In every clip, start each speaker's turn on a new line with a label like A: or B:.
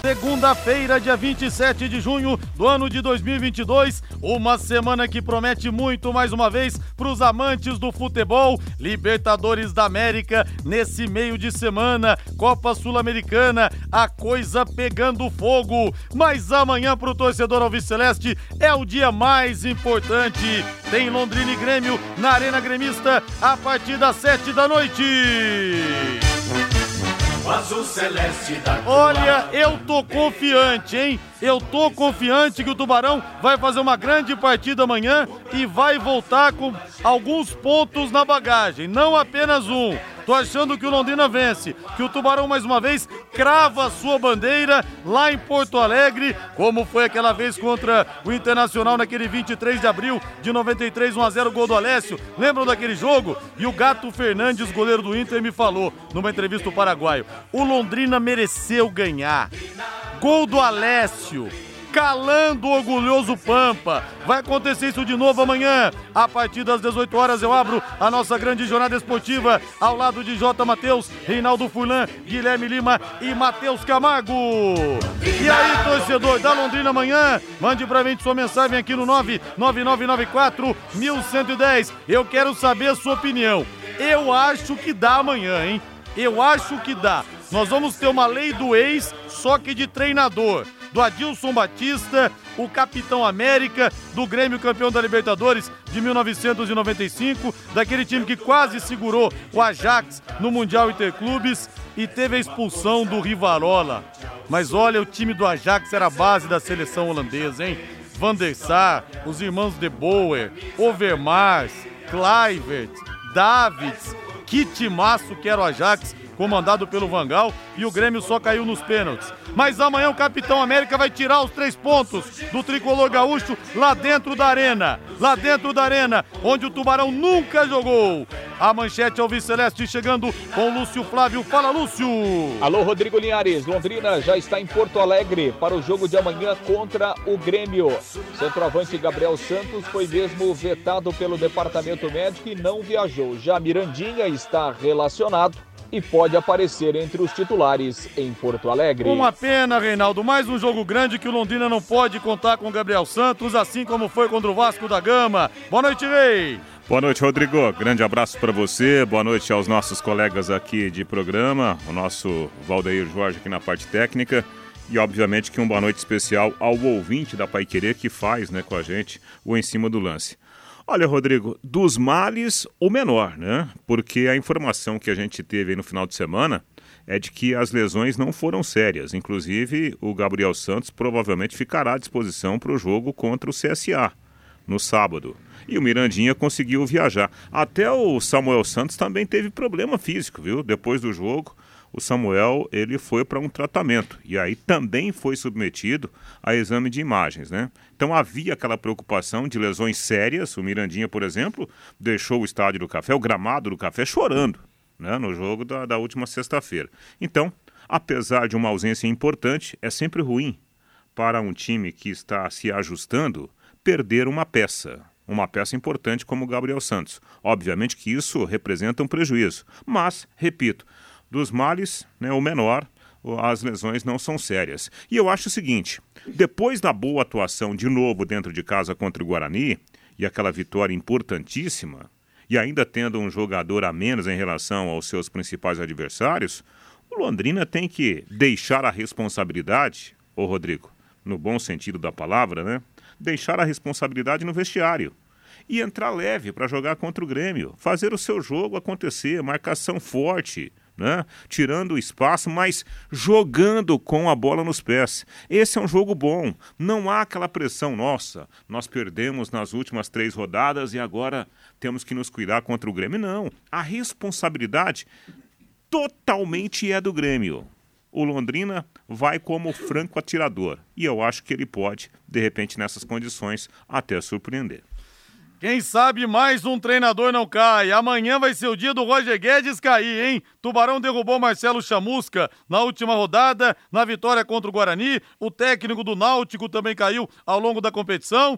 A: Segunda-feira, dia 27 de junho do ano de 2022, uma semana que promete muito mais uma vez para os amantes do futebol. Libertadores da América nesse meio de semana, Copa Sul-Americana, a coisa pegando fogo. Mas amanhã para o torcedor Alviceleste é o dia mais importante. Tem Londrina e Grêmio na Arena Gremista a partir das sete da noite. Olha, eu tô confiante, hein? Eu tô confiante que o Tubarão vai fazer uma grande partida amanhã e vai voltar com alguns pontos na bagagem, não apenas um. Tô achando que o Londrina vence, que o Tubarão mais uma vez crava a sua bandeira lá em Porto Alegre, como foi aquela vez contra o Internacional naquele 23 de abril de 93, 1 a 0 gol do Alessio. Lembram daquele jogo? E o Gato Fernandes, goleiro do Inter, me falou numa entrevista do Paraguaio: o Londrina mereceu ganhar. Gol do Alessio calando o orgulhoso Pampa. Vai acontecer isso de novo amanhã. A partir das 18 horas eu abro a nossa grande jornada esportiva ao lado de J. Matheus, Reinaldo Furlan, Guilherme Lima e Matheus Camargo. E aí, torcedor da Londrina amanhã, mande pra mim sua mensagem aqui no 99994 1110. Eu quero saber a sua opinião. Eu acho que dá amanhã, hein? Eu acho que dá. Nós vamos ter uma lei do ex, só que de treinador do Adilson Batista, o capitão América, do Grêmio campeão da Libertadores de 1995, daquele time que quase segurou o Ajax no Mundial Interclubes e teve a expulsão do Rivarola. Mas olha, o time do Ajax era a base da seleção holandesa, hein? Van der Sar, os irmãos De Boer, Overmars, Kluivert, Davids, que timaço que era o Ajax comandado pelo Vangal, e o Grêmio só caiu nos pênaltis. Mas amanhã o Capitão América vai tirar os três pontos do tricolor gaúcho lá dentro da arena. Lá dentro da arena, onde o Tubarão nunca jogou. A manchete ao Celeste chegando com Lúcio Flávio. Fala, Lúcio!
B: Alô, Rodrigo Linhares. Londrina já está em Porto Alegre para o jogo de amanhã contra o Grêmio. Centroavante Gabriel Santos foi mesmo vetado pelo departamento médico e não viajou. Já Mirandinha está relacionado e pode aparecer entre os titulares em Porto Alegre.
A: Uma pena, Reinaldo. Mais um jogo grande que o Londrina não pode contar com o Gabriel Santos, assim como foi contra o Vasco da Gama. Boa noite, Rei.
C: Boa noite, Rodrigo. Grande abraço para você. Boa noite aos nossos colegas aqui de programa, o nosso Valdeir Jorge aqui na parte técnica. E obviamente que um boa noite especial ao ouvinte da Pai Querer que faz né, com a gente o Em Cima do Lance. Olha, Rodrigo, dos males, o menor, né? Porque a informação que a gente teve no final de semana é de que as lesões não foram sérias. Inclusive, o Gabriel Santos provavelmente ficará à disposição para o jogo contra o CSA no sábado. E o Mirandinha conseguiu viajar. Até o Samuel Santos também teve problema físico, viu? Depois do jogo, o Samuel ele foi para um tratamento e aí também foi submetido a exame de imagens, né? Então havia aquela preocupação de lesões sérias. O Mirandinha, por exemplo, deixou o estádio do Café, o gramado do Café, chorando, né? No jogo da, da última sexta-feira. Então, apesar de uma ausência importante, é sempre ruim para um time que está se ajustando perder uma peça uma peça importante como o Gabriel Santos. Obviamente que isso representa um prejuízo, mas, repito, dos males, né, o menor, as lesões não são sérias. E eu acho o seguinte: depois da boa atuação de novo dentro de casa contra o Guarani, e aquela vitória importantíssima, e ainda tendo um jogador a menos em relação aos seus principais adversários, o Londrina tem que deixar a responsabilidade, ô Rodrigo, no bom sentido da palavra, né? Deixar a responsabilidade no vestiário e entrar leve para jogar contra o Grêmio, fazer o seu jogo acontecer, marcação forte, né? tirando o espaço, mas jogando com a bola nos pés. Esse é um jogo bom. Não há aquela pressão, nossa, nós perdemos nas últimas três rodadas e agora temos que nos cuidar contra o Grêmio. Não. A responsabilidade totalmente é do Grêmio. O Londrina vai como franco atirador. E eu acho que ele pode, de repente, nessas condições, até surpreender.
A: Quem sabe mais um treinador não cai. Amanhã vai ser o dia do Roger Guedes cair, hein? Tubarão derrubou Marcelo Chamusca na última rodada, na vitória contra o Guarani. O técnico do Náutico também caiu ao longo da competição.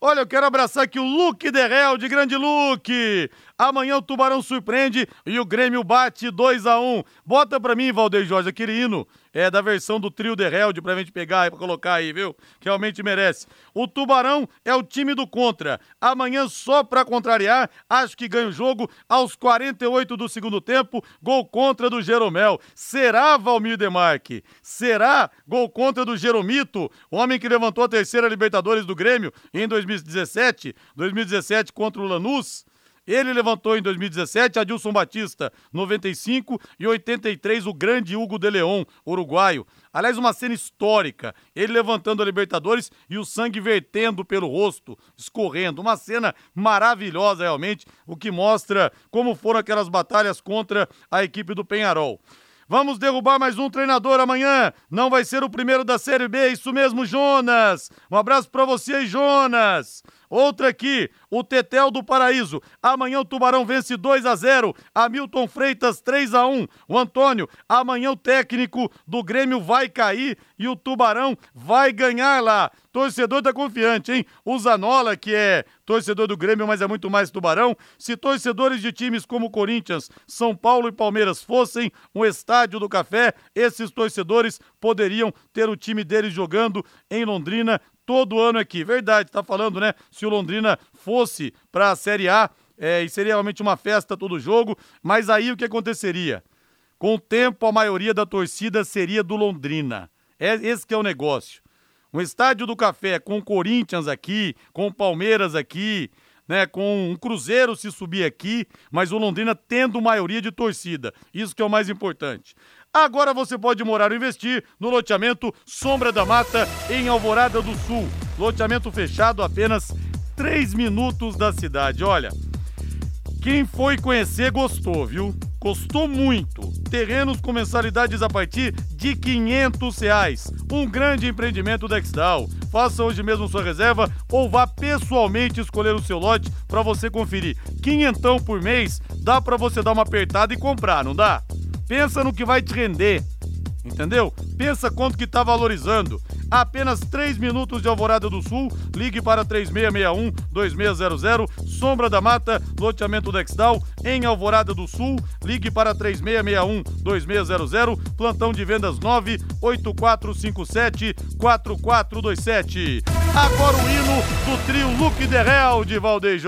A: Olha, eu quero abraçar aqui o Luke Derrel, de grande Luke. Amanhã o Tubarão surpreende e o Grêmio bate 2 a 1 Bota pra mim, Valdeir Jorge, aquele hino é da versão do trio de Held pra gente pegar e colocar aí, viu? Realmente merece. O Tubarão é o time do contra. Amanhã, só pra contrariar, acho que ganha o jogo aos 48 do segundo tempo. Gol contra do Jeromel. Será, Valmir Demarque? Será gol contra do Jeromito? Homem que levantou a terceira Libertadores do Grêmio em 2017. 2017 contra o Lanús. Ele levantou em 2017 Adilson Batista, 95 e 83 o grande Hugo de Leon, uruguaio. Aliás, uma cena histórica. Ele levantando a Libertadores e o sangue vertendo pelo rosto, escorrendo. Uma cena maravilhosa, realmente, o que mostra como foram aquelas batalhas contra a equipe do Penharol. Vamos derrubar mais um treinador amanhã. Não vai ser o primeiro da Série B, isso mesmo, Jonas. Um abraço para você, Jonas. Outra aqui, o Tetel do Paraíso. Amanhã o Tubarão vence 2 a 0. Hamilton Freitas 3 a 1. O Antônio, amanhã o técnico do Grêmio vai cair e o Tubarão vai ganhar lá. Torcedor tá confiante, hein? O Zanola, que é torcedor do Grêmio, mas é muito mais Tubarão. Se torcedores de times como Corinthians, São Paulo e Palmeiras fossem um estádio do café, esses torcedores poderiam ter o time deles jogando em Londrina todo ano aqui. Verdade, tá falando, né? Se o Londrina fosse para a Série A, é, e seria realmente uma festa todo jogo, mas aí o que aconteceria? Com o tempo, a maioria da torcida seria do Londrina. É esse que é o negócio. Um estádio do café com o Corinthians aqui, com o Palmeiras aqui, né, com um Cruzeiro se subir aqui, mas o Londrina tendo maioria de torcida. Isso que é o mais importante. Agora você pode morar ou investir no loteamento Sombra da Mata, em Alvorada do Sul. Loteamento fechado apenas 3 minutos da cidade. Olha, quem foi conhecer gostou, viu? Gostou muito. Terrenos com mensalidades a partir de 500 reais. Um grande empreendimento da Exdal. Faça hoje mesmo sua reserva ou vá pessoalmente escolher o seu lote para você conferir. Quinhentão por mês dá para você dar uma apertada e comprar, não dá? Pensa no que vai te render. Entendeu? Pensa quanto que está valorizando. Apenas 3 minutos de Alvorada do Sul. Ligue para 3661-2600. Sombra da Mata, loteamento Dexdal, em Alvorada do Sul. Ligue para 3661-2600. Plantão de vendas 98457-4427. Agora o hino do trio Luke Derrel de Valdeir.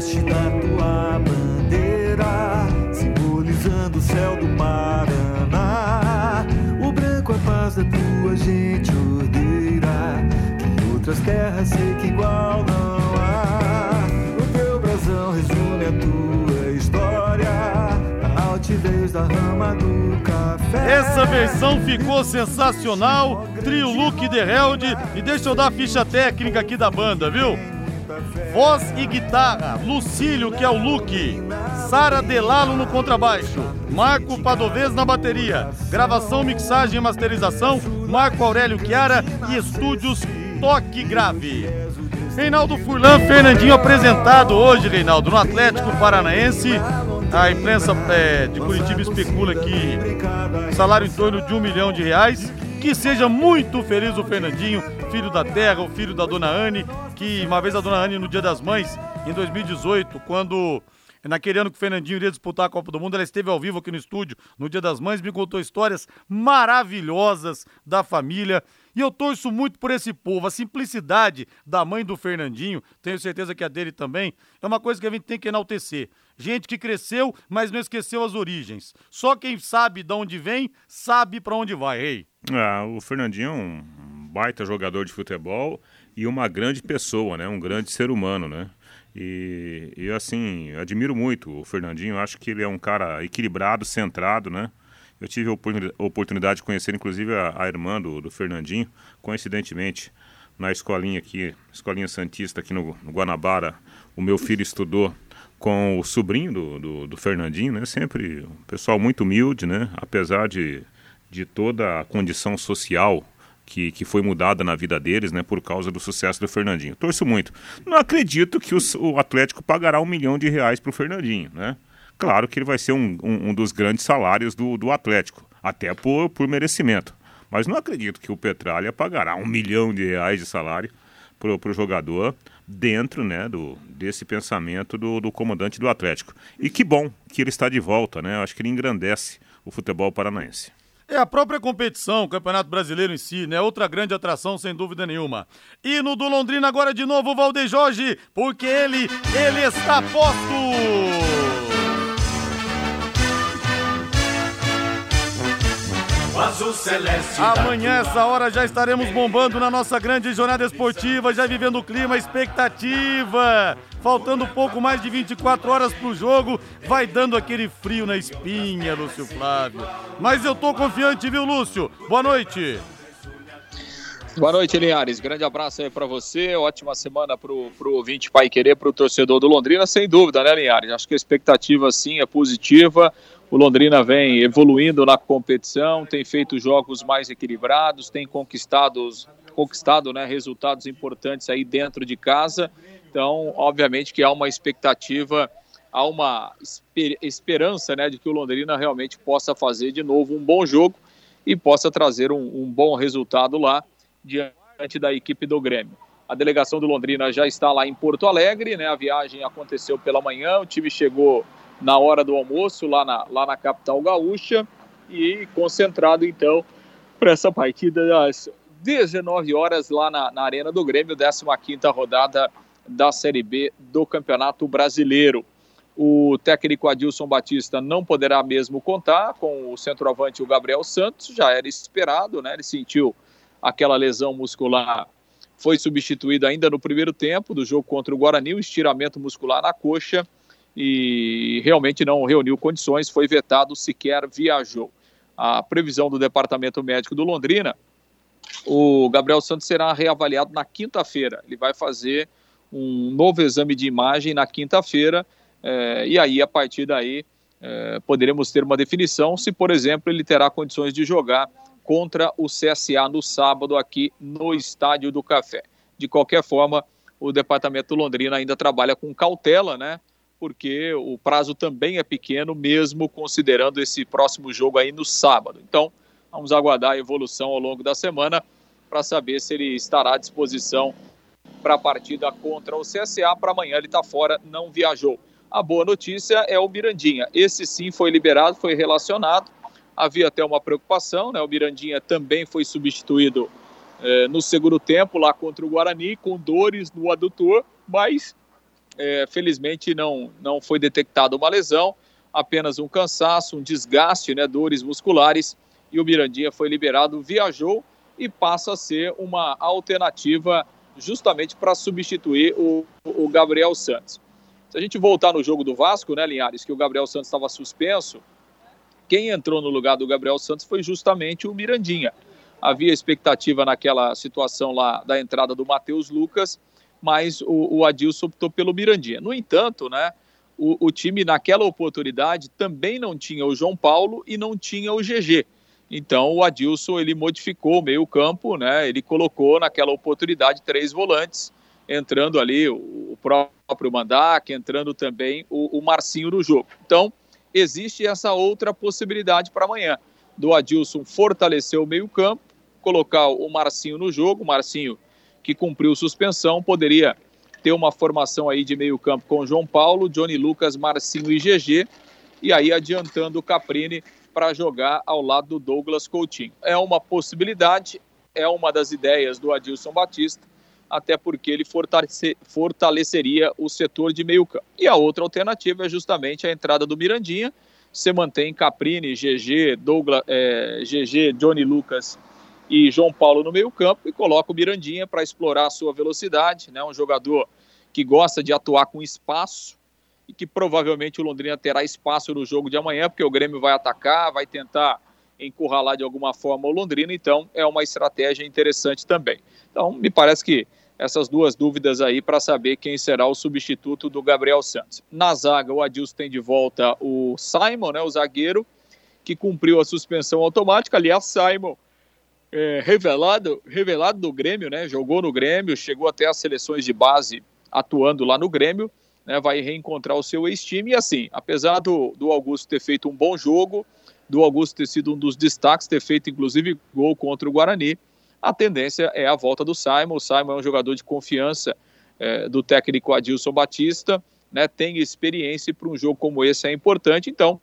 D: Celeste da tua bandeira, simbolizando o céu do Paraná. O branco a paz da tua gente ordeira, que outras terras sei que igual não há. O teu brasão resume a tua história, a altivez da rama do café.
A: Essa versão ficou sensacional, trio Luke The Held, e deixa eu dar a ficha técnica aqui da banda, viu? Voz e guitarra, Lucílio, que é o Luke. Sara Delalo no contrabaixo. Marco Padovez na bateria. Gravação, mixagem e masterização, Marco Aurélio Chiara e estúdios Toque Grave. Reinaldo Furlan, Fernandinho apresentado hoje, Reinaldo, no Atlético Paranaense. A imprensa é, de Curitiba especula que salário em torno de um milhão de reais. Que seja muito feliz o Fernandinho, filho da terra, o filho da dona Anne, que uma vez a dona Anne, no Dia das Mães, em 2018, quando naquele ano que o Fernandinho iria disputar a Copa do Mundo, ela esteve ao vivo aqui no estúdio, no Dia das Mães, me contou histórias maravilhosas da família. E eu torço muito por esse povo. A simplicidade da mãe do Fernandinho, tenho certeza que a dele também, é uma coisa que a gente tem que enaltecer. Gente que cresceu, mas não esqueceu as origens. Só quem sabe de onde vem, sabe para onde vai, rei.
C: Ah, o Fernandinho é um baita jogador de futebol e uma grande pessoa, né? Um grande ser humano, né? E, e assim, admiro muito o Fernandinho. Acho que ele é um cara equilibrado, centrado, né? Eu tive a oportunidade de conhecer, inclusive, a, a irmã do, do, Fernandinho, coincidentemente, na escolinha aqui, escolinha Santista aqui no, no Guanabara. O meu filho estudou com o sobrinho do, do, do, Fernandinho, né? Sempre um pessoal muito humilde, né? Apesar de, de toda a condição social que, que foi mudada na vida deles, né, por causa do sucesso do Fernandinho. Torço muito. Não acredito que o Atlético pagará um milhão de reais para o Fernandinho, né? Claro que ele vai ser um, um, um dos grandes salários do, do Atlético, até por, por merecimento. Mas não acredito que o Petralha pagará um milhão de reais de salário para o jogador dentro né, do, desse pensamento do, do comandante do Atlético. E que bom que ele está de volta, né? Eu acho que ele engrandece o futebol paranaense.
A: É a própria competição, o Campeonato Brasileiro em si, né? Outra grande atração, sem dúvida nenhuma. E no do Londrina agora de novo o Valdeir Jorge, porque ele, ele está posto! Amanhã, essa hora, já estaremos bombando na nossa grande jornada esportiva, já vivendo o clima, expectativa. Faltando pouco mais de 24 horas pro jogo, vai dando aquele frio na espinha, Lúcio Flávio. Mas eu tô confiante, viu, Lúcio? Boa noite.
B: Boa noite, Linhares. Grande abraço aí para você. Ótima semana pro, pro ouvinte Pai Querer, pro torcedor do Londrina, sem dúvida, né, Linhares? Acho que a expectativa, sim, é positiva. O Londrina vem evoluindo na competição, tem feito jogos mais equilibrados, tem conquistado, conquistado né, resultados importantes aí dentro de casa. Então, obviamente que há uma expectativa, há uma esper esperança né, de que o Londrina realmente possa fazer de novo um bom jogo e possa trazer um, um bom resultado lá diante da equipe do Grêmio. A delegação do Londrina já está lá em Porto Alegre, né? A viagem aconteceu pela manhã, o time chegou na hora do almoço lá na, lá na capital gaúcha e concentrado então para essa partida das 19 horas lá na, na Arena do Grêmio, 15ª rodada da Série B do Campeonato Brasileiro. O técnico Adilson Batista não poderá mesmo contar com o centroavante o Gabriel Santos, já era esperado, né? Ele sentiu aquela lesão muscular, foi substituído ainda no primeiro tempo do jogo contra o Guarani, o estiramento muscular na coxa e realmente não reuniu condições, foi vetado, sequer viajou. A previsão do Departamento Médico do Londrina, o Gabriel Santos será reavaliado na quinta-feira. Ele vai fazer um novo exame de imagem na quinta-feira, é, e aí, a partir daí, é, poderemos ter uma definição se, por exemplo, ele terá condições de jogar contra o CSA no sábado aqui no Estádio do Café. De qualquer forma, o Departamento Londrina ainda trabalha com cautela, né? Porque o prazo também é pequeno, mesmo considerando esse próximo jogo aí no sábado. Então, vamos aguardar a evolução ao longo da semana para saber se ele estará à disposição para a partida contra o CSA. Para amanhã ele está fora, não viajou. A boa notícia é o Mirandinha. Esse sim foi liberado, foi relacionado. Havia até uma preocupação, né? O Mirandinha também foi substituído eh, no segundo tempo lá contra o Guarani, com dores no adutor, mas é, felizmente não, não foi detectada uma lesão, apenas um cansaço, um desgaste, né, dores musculares, e o Mirandinha foi liberado, viajou e passa a ser uma alternativa justamente para substituir o, o Gabriel Santos. Se a gente voltar no jogo do Vasco, né, Linhares, que o Gabriel Santos estava suspenso, quem entrou no lugar do Gabriel Santos foi justamente o Mirandinha. Havia expectativa naquela situação lá da entrada do Matheus Lucas, mas o, o Adilson optou pelo Mirandinha. No entanto, né, o, o, time naquela oportunidade também não tinha o João Paulo e não tinha o GG. Então o Adilson ele modificou o meio campo, né, ele colocou naquela oportunidade três volantes, entrando ali o, o próprio Mandak, entrando também o, o Marcinho no jogo. Então existe essa outra possibilidade para amanhã, do Adilson fortalecer o meio campo, colocar o Marcinho no jogo, o Marcinho que cumpriu suspensão, poderia ter uma formação aí de meio campo com João Paulo, Johnny Lucas, Marcinho e GG, e aí adiantando o Caprini para jogar ao lado do Douglas Coutinho. É uma possibilidade, é uma das ideias do Adilson Batista, até porque ele fortalece, fortaleceria o setor de meio campo. E a outra alternativa é justamente a entrada do Mirandinha, você mantém Caprini, GG, Douglas, é, GG, Johnny Lucas e João Paulo no meio-campo e coloca o Mirandinha para explorar a sua velocidade, né? Um jogador que gosta de atuar com espaço e que provavelmente o Londrina terá espaço no jogo de amanhã, porque o Grêmio vai atacar, vai tentar encurralar de alguma forma o Londrina, então é uma estratégia interessante também. Então, me parece que essas duas dúvidas aí para saber quem será o substituto do Gabriel Santos. Na zaga, o Adilson tem de volta o Simon, né, o zagueiro, que cumpriu a suspensão automática. Aliás, Simon é, revelado, revelado do Grêmio, né? Jogou no Grêmio, chegou até as seleções de base atuando lá no Grêmio, né? Vai reencontrar o seu ex-time e assim, apesar do, do Augusto ter feito um bom jogo, do Augusto ter sido um dos destaques, ter feito inclusive gol contra o Guarani, a tendência é a volta do Simon. O Simon é um jogador de confiança é, do técnico Adilson Batista, né? Tem experiência para um jogo como esse é importante, então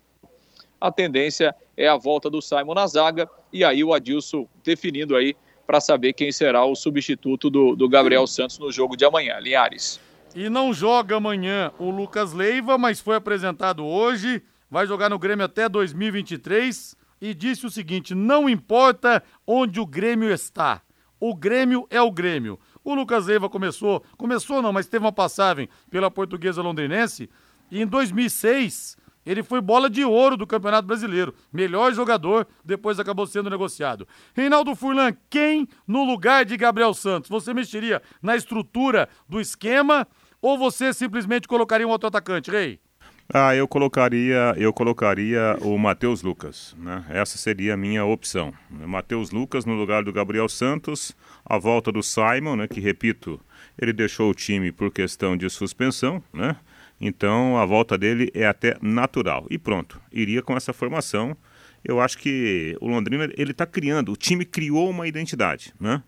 B: a tendência é a volta do Simon na zaga e aí o Adilson definindo aí para saber quem será o substituto do, do Gabriel Santos no jogo de amanhã. Linhares.
A: E não joga amanhã o Lucas Leiva, mas foi apresentado hoje, vai jogar no Grêmio até 2023 e disse o seguinte: não importa onde o Grêmio está, o Grêmio é o Grêmio. O Lucas Leiva começou, começou não, mas teve uma passagem pela portuguesa londrinense e em 2006 ele foi bola de ouro do Campeonato Brasileiro. Melhor jogador, depois acabou sendo negociado. Reinaldo Furlan, quem no lugar de Gabriel Santos? Você mexeria na estrutura do esquema ou você simplesmente colocaria um outro atacante, Rei?
C: Ah, eu colocaria, eu colocaria o Matheus Lucas, né? Essa seria a minha opção. Matheus Lucas no lugar do Gabriel Santos, a volta do Simon, né, que repito, ele deixou o time por questão de suspensão, né? Então a volta dele é até natural. E pronto, iria com essa formação. Eu acho que o Londrina ele está criando, o time criou uma identidade, né?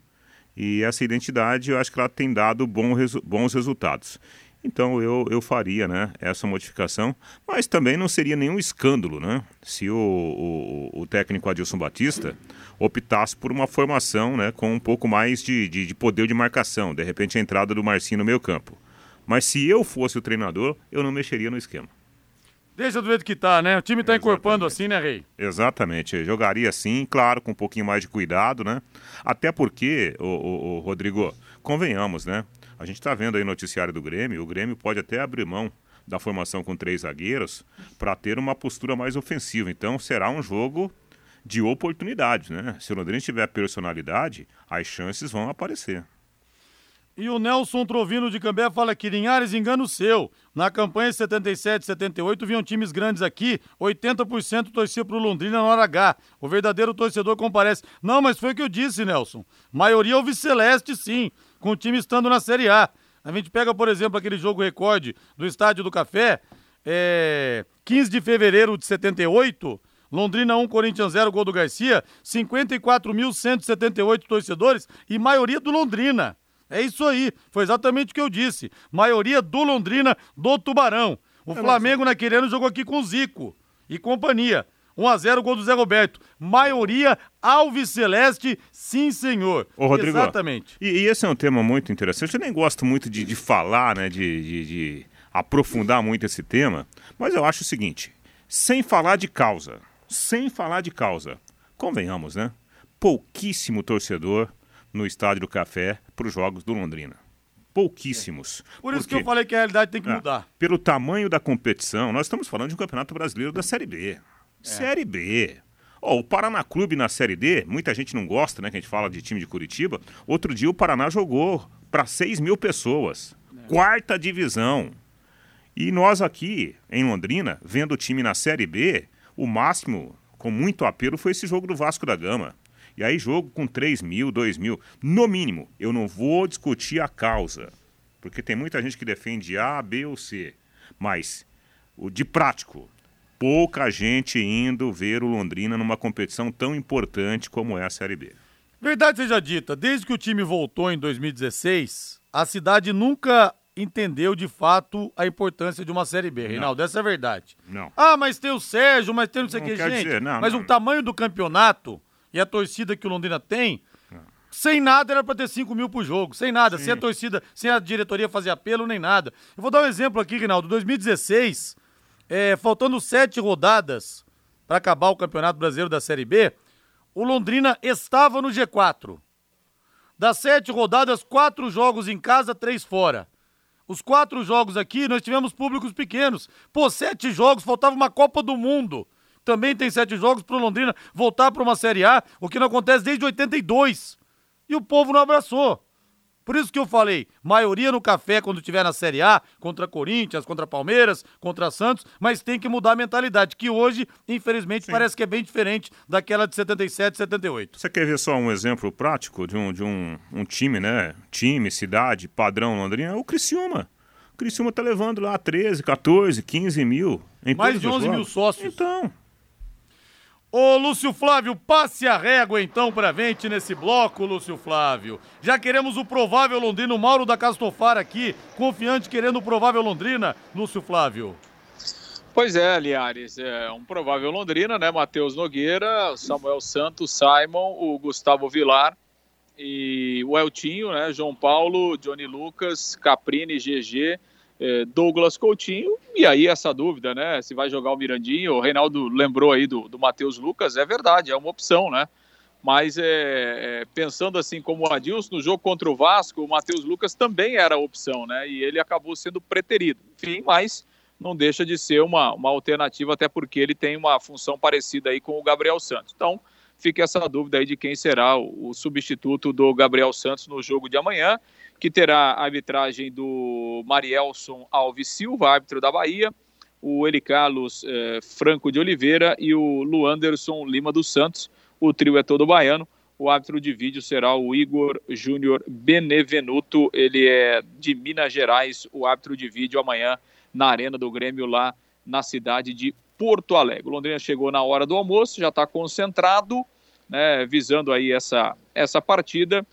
C: E essa identidade eu acho que ela tem dado bons resultados. Então eu, eu faria né, essa modificação, mas também não seria nenhum escândalo né, se o, o, o técnico Adilson Batista optasse por uma formação né, com um pouco mais de, de, de poder de marcação, de repente a entrada do Marcinho no meio campo. Mas se eu fosse o treinador, eu não mexeria no esquema.
A: Deixa do jeito que tá, né? O time tá encorpando assim, né, Rei?
C: Exatamente. Eu jogaria assim, claro, com um pouquinho mais de cuidado, né? Até porque, o, o, o Rodrigo, convenhamos, né? A gente está vendo aí o noticiário do Grêmio, o Grêmio pode até abrir mão da formação com três zagueiros para ter uma postura mais ofensiva. Então será um jogo de oportunidades, né? Se o Londrina tiver personalidade, as chances vão aparecer.
A: E o Nelson Trovino de Cambé fala que Linhares engano seu. Na campanha 77 78 vinham times grandes aqui, 80% torcia pro Londrina na hora H. O verdadeiro torcedor comparece. Não, mas foi o que eu disse, Nelson. Maioria é o Celeste, sim, com o time estando na Série A. A gente pega, por exemplo, aquele jogo recorde do Estádio do Café, é... 15 de fevereiro de 78, Londrina 1, Corinthians 0, gol do Garcia, 54.178 torcedores e maioria do Londrina. É isso aí, foi exatamente o que eu disse. Maioria do Londrina, do Tubarão. O Flamengo naquele ano jogou aqui com o Zico e companhia. 1x0 gol do Zé Roberto. Maioria Alves Celeste, sim senhor.
C: Ô, Rodrigo,
A: Exatamente.
C: E, e, esse é um tema muito interessante. Eu nem gosto muito de, de falar, né, de, de, de aprofundar muito esse tema, mas eu acho o seguinte, sem falar de causa, sem falar de causa, convenhamos, né? Pouquíssimo torcedor no Estádio do Café para os jogos do Londrina. Pouquíssimos.
A: É. Por isso Porque, que eu falei que a realidade tem que é, mudar.
C: Pelo tamanho da competição, nós estamos falando de um campeonato brasileiro da Série B. É. Série B. Oh, o Paraná Clube na Série D, muita gente não gosta, né? Que a gente fala de time de Curitiba. Outro dia o Paraná jogou para 6 mil pessoas. É. Quarta divisão. E nós aqui, em Londrina, vendo o time na Série B, o máximo, com muito apelo, foi esse jogo do Vasco da Gama. E aí, jogo com 3 mil, 2 mil, no mínimo, eu não vou discutir a causa. Porque tem muita gente que defende A, B ou C. Mas, o de prático, pouca gente indo ver o Londrina numa competição tão importante como é a Série B.
A: Verdade seja dita, desde que o time voltou em 2016, a cidade nunca entendeu de fato a importância de uma Série B, Reinaldo. Essa é a verdade.
C: Não.
A: Ah, mas tem o Sérgio, mas tem não sei o que, gente. Dizer, não, mas não. o tamanho do campeonato e a torcida que o Londrina tem, sem nada era para ter 5 mil por jogo, sem nada, Sim. sem a torcida, sem a diretoria fazer apelo nem nada. Eu vou dar um exemplo aqui, Rinaldo. 2016, é, faltando sete rodadas para acabar o Campeonato Brasileiro da Série B, o Londrina estava no G4. Das sete rodadas, quatro jogos em casa, três fora. Os quatro jogos aqui, nós tivemos públicos pequenos. Pô, sete jogos, faltava uma Copa do Mundo também tem sete jogos para o Londrina voltar para uma Série A, o que não acontece desde 82. E o povo não abraçou. Por isso que eu falei, maioria no café quando tiver na Série A, contra Corinthians, contra Palmeiras, contra Santos, mas tem que mudar a mentalidade, que hoje, infelizmente, Sim. parece que é bem diferente daquela de 77, 78.
C: Você quer ver só um exemplo prático de um, de um, um time, né? Time, cidade, padrão Londrina? É o Criciúma. O Criciúma tá levando lá 13, 14, 15 mil.
A: Mais de 11 mil sócios.
C: Então,
A: Ô Lúcio Flávio, passe a régua então pra gente nesse bloco, Lúcio Flávio. Já queremos o provável Londrino, Mauro da Castofar aqui, confiante querendo o provável Londrina, Lúcio Flávio.
B: Pois é, Liares, é um provável Londrina, né? Matheus Nogueira, Samuel Santos, Simon, o Gustavo Vilar e o Eltinho, né? João Paulo, Johnny Lucas, Caprini, GG Douglas Coutinho, e aí essa dúvida, né? Se vai jogar o Mirandinho, o Reinaldo lembrou aí do, do Matheus Lucas, é verdade, é uma opção, né? Mas é, é, pensando assim como o Adilson, no jogo contra o Vasco, o Matheus Lucas também era opção, né? E ele acabou sendo preterido. Enfim, mas não deixa de ser uma, uma alternativa, até porque ele tem uma função parecida aí com o Gabriel Santos. Então, fica essa dúvida aí de quem será o, o substituto do Gabriel Santos no jogo de amanhã que terá a arbitragem do Marielson Alves Silva, árbitro da Bahia, o Eli Carlos eh, Franco de Oliveira e o Luanderson Lima dos Santos. O trio é todo baiano. O árbitro de vídeo será o Igor Júnior Benevenuto, ele é de Minas Gerais, o árbitro de vídeo amanhã na Arena do Grêmio lá na cidade de Porto Alegre. O Londrina chegou na hora do almoço, já está concentrado, né, visando aí essa, essa partida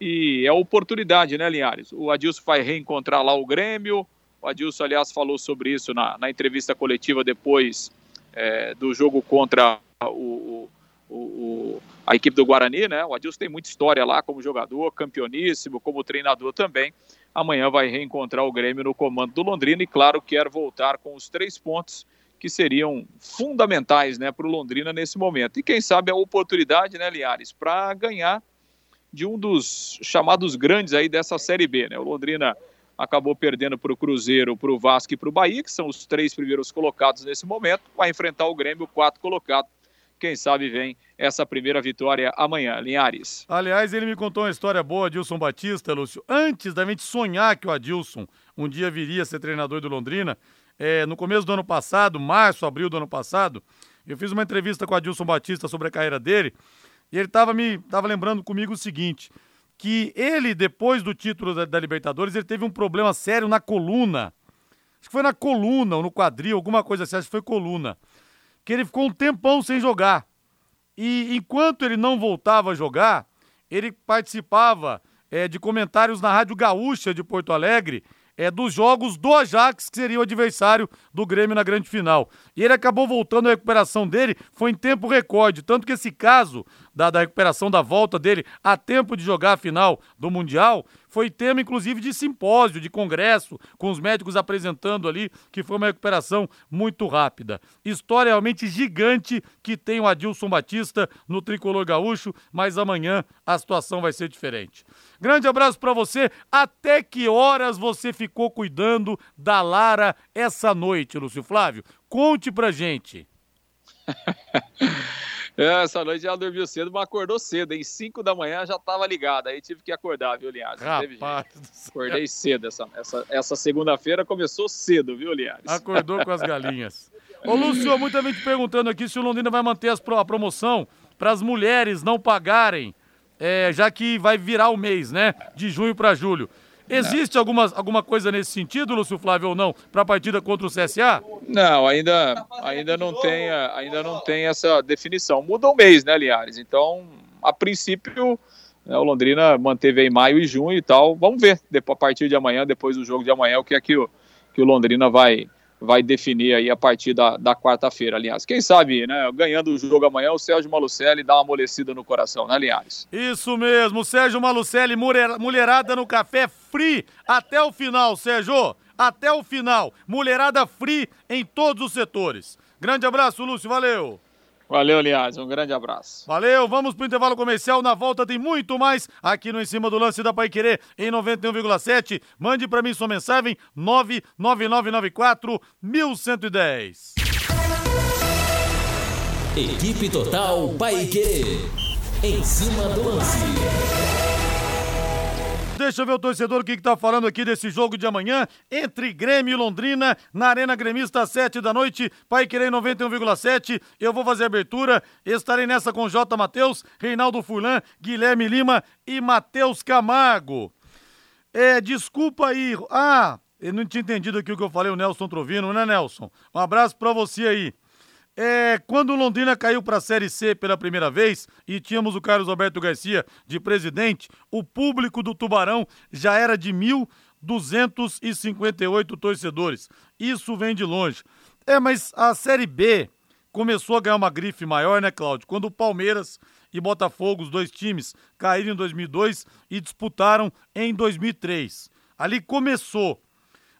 B: e é oportunidade, né, Linhares? O Adilson vai reencontrar lá o Grêmio. O Adilson, aliás, falou sobre isso na, na entrevista coletiva depois é, do jogo contra o, o, o, a equipe do Guarani, né? O Adilson tem muita história lá como jogador, campeoníssimo, como treinador também. Amanhã vai reencontrar o Grêmio no comando do Londrina e, claro, quer voltar com os três pontos que seriam fundamentais né, para o Londrina nesse momento. E quem sabe a oportunidade, né, Linhares, para ganhar de um dos chamados grandes aí dessa Série B, né? O Londrina acabou perdendo para o Cruzeiro, para o Vasco e para o Bahia, que são os três primeiros colocados nesse momento, vai enfrentar o Grêmio, o quarto colocado. Quem sabe vem essa primeira vitória amanhã, Linhares.
A: Aliás, ele me contou uma história boa, Adilson Batista, Lúcio. Antes da gente sonhar que o Adilson um dia viria a ser treinador do Londrina, é, no começo do ano passado, março, abril do ano passado, eu fiz uma entrevista com o Adilson Batista sobre a carreira dele e ele estava me tava lembrando comigo o seguinte, que ele, depois do título da, da, Libertadores, ele teve um problema sério na coluna. Acho que foi na coluna ou no quadril, alguma coisa assim, acho que foi coluna. Que ele ficou um tempão sem jogar. E enquanto ele não voltava a jogar, ele participava é, de comentários na Rádio Gaúcha de Porto Alegre é, dos jogos do Ajax, que seria o adversário do Grêmio na grande final. E ele acabou voltando, a recuperação dele foi em tempo recorde. Tanto que esse caso da, da recuperação da volta dele a tempo de jogar a final do Mundial foi tema, inclusive, de simpósio, de congresso, com os médicos apresentando ali, que foi uma recuperação muito rápida. História realmente gigante que tem o Adilson Batista no tricolor gaúcho, mas amanhã a situação vai ser diferente. Grande abraço para você. Até que horas você ficou cuidando da Lara essa noite, Lúcio Flávio? Conte pra gente.
B: Essa noite ela dormiu cedo, mas acordou cedo, em 5 da manhã já estava ligada, aí tive que acordar, viu, Linhares?
A: Rapaz
B: Acordei cedo, essa, essa, essa segunda-feira começou cedo, viu, Linhares?
A: Acordou com as galinhas. Ô, Lúcio, muita gente perguntando aqui se o Londrina vai manter a promoção para as mulheres não pagarem é, já que vai virar o mês, né? De junho para julho. Existe alguma, alguma coisa nesse sentido, Lúcio Flávio, ou não, para a partida contra o CSA?
B: Não, ainda, ainda, não tem, ainda não tem essa definição. Muda o mês, né, Liares? Então, a princípio, né, o Londrina manteve aí maio e junho e tal. Vamos ver, depois, a partir de amanhã, depois do jogo de amanhã, o que é que o, que o Londrina vai, vai definir aí a partir da, da quarta-feira, aliás. Quem sabe, né, ganhando o jogo amanhã, o Sérgio Malucelli dá uma amolecida no coração, né, Linhares?
A: Isso mesmo, Sérgio Malucelli, mulherada no café free até o final, Sérgio, até o final. Mulherada free em todos os setores. Grande abraço, Lúcio, valeu!
B: Valeu, Linhares. Um grande abraço.
A: Valeu, vamos pro intervalo comercial. Na volta tem muito mais aqui no Em Cima do Lance da Pai Querer em 91,7. Mande para mim sua mensagem 99994 1110.
E: Equipe Total Pai Querer. Em cima do lance.
A: Deixa eu ver o torcedor o que, que tá falando aqui desse jogo de amanhã entre Grêmio e Londrina, na Arena Gremista, às 7 da noite, Pai Querer 91,7. Eu vou fazer abertura, estarei nessa com J. Matheus, Reinaldo Furlan, Guilherme Lima e Matheus Camargo. É, desculpa aí. Ah, eu não tinha entendido aqui o que eu falei, o Nelson Trovino, né, Nelson? Um abraço pra você aí. É, quando Londrina caiu para a Série C pela primeira vez e tínhamos o Carlos Alberto Garcia de presidente, o público do Tubarão já era de 1.258 torcedores. Isso vem de longe. É, mas a Série B começou a ganhar uma grife maior, né, Cláudio? Quando o Palmeiras e Botafogo, os dois times, caíram em 2002 e disputaram em 2003. Ali começou.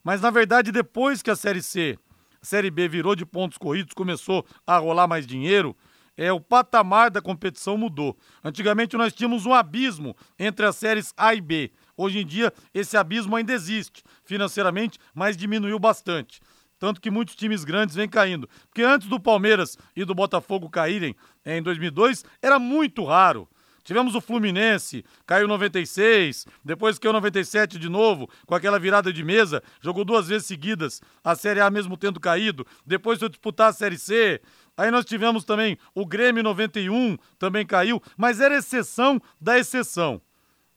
A: Mas na verdade, depois que a Série C a Série B virou de pontos corridos, começou a rolar mais dinheiro, é, o patamar da competição mudou. Antigamente nós tínhamos um abismo entre as séries A e B. Hoje em dia esse abismo ainda existe financeiramente, mas diminuiu bastante. Tanto que muitos times grandes vêm caindo. Porque antes do Palmeiras e do Botafogo caírem é, em 2002, era muito raro. Tivemos o Fluminense, caiu 96, depois caiu 97 de novo, com aquela virada de mesa, jogou duas vezes seguidas a Série A mesmo tendo caído, depois foi disputar a Série C. Aí nós tivemos também o Grêmio 91, também caiu, mas era exceção da exceção.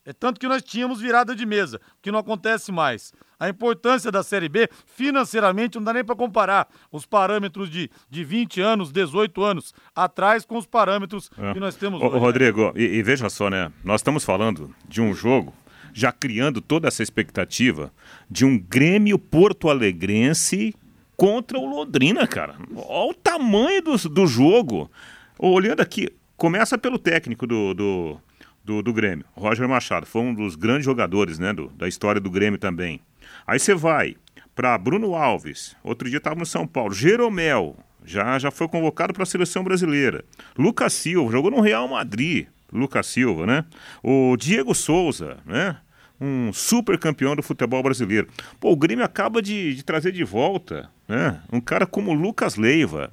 A: É tanto que nós tínhamos virada de mesa, que não acontece mais. A importância da Série B, financeiramente, não dá nem para comparar os parâmetros de, de 20 anos, 18 anos atrás com os parâmetros é. que nós temos
C: hoje. Ô, Rodrigo, e, e veja só, né? Nós estamos falando de um jogo já criando toda essa expectativa de um Grêmio Porto Alegrense contra o Londrina, cara. Olha o tamanho do, do jogo. Olhando aqui, começa pelo técnico do, do, do, do Grêmio, Roger Machado. Foi um dos grandes jogadores né, do, da história do Grêmio também. Aí você vai para Bruno Alves, outro dia estava no São Paulo, Jeromel, já, já foi convocado para a seleção brasileira. Lucas Silva, jogou no Real Madrid, Lucas Silva, né? O Diego Souza, né? Um super campeão do futebol brasileiro. Pô, o Grêmio acaba de, de trazer de volta, né? Um cara como Lucas Leiva.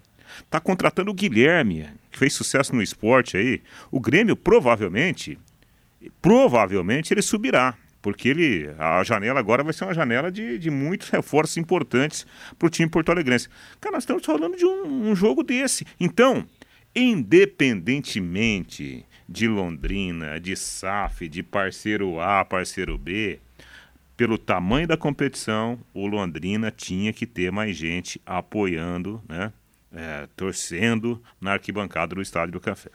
C: Tá contratando o Guilherme, que fez sucesso no esporte aí. O Grêmio provavelmente, provavelmente ele subirá porque ele, a janela agora vai ser uma janela de, de muitos reforços importantes para o time porto-alegrense. Cara, nós estamos falando de um, um jogo desse. Então, independentemente de Londrina, de SAF, de parceiro A, parceiro B, pelo tamanho da competição, o Londrina tinha que ter mais gente apoiando, né, é, torcendo na arquibancada do Estádio do Café.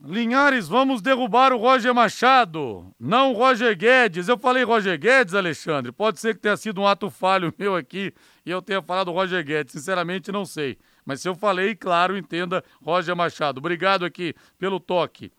A: Linhares, vamos derrubar o Roger Machado, não o Roger Guedes. Eu falei Roger Guedes, Alexandre. Pode ser que tenha sido um ato falho meu aqui e eu tenha falado Roger Guedes. Sinceramente, não sei. Mas se eu falei, claro, entenda Roger Machado. Obrigado aqui pelo toque.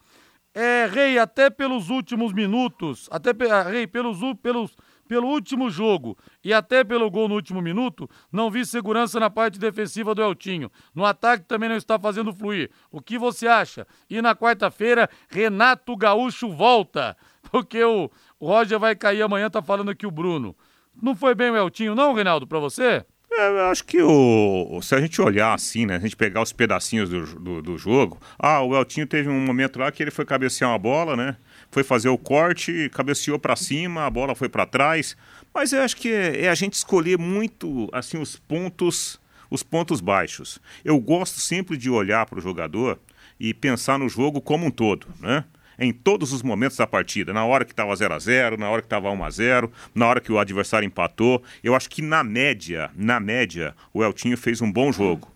A: É, Rei, até pelos últimos minutos, até, Rei, pelos, pelos pelo último jogo e até pelo gol no último minuto, não vi segurança na parte defensiva do Eltinho. No ataque também não está fazendo fluir. O que você acha? E na quarta-feira, Renato Gaúcho volta, porque o, Roger vai cair amanhã, tá falando aqui o Bruno. Não foi bem o Eltinho, não, Reinaldo, para você?
C: É, eu acho que o, se a gente olhar assim, né, a gente pegar os pedacinhos do, do, do jogo, ah, o Eltinho teve um momento lá que ele foi cabecear uma bola, né? Foi fazer o corte, cabeceou para cima, a bola foi para trás. Mas eu acho que é, é, a gente escolher muito assim os pontos, os pontos baixos. Eu gosto sempre de olhar para o jogador e pensar no jogo como um todo, né? Em todos os momentos da partida, na hora que estava 0 a 0 na hora que estava 1 a 0 na hora que o adversário empatou. Eu acho que na média, na média, o Eltinho fez um bom jogo.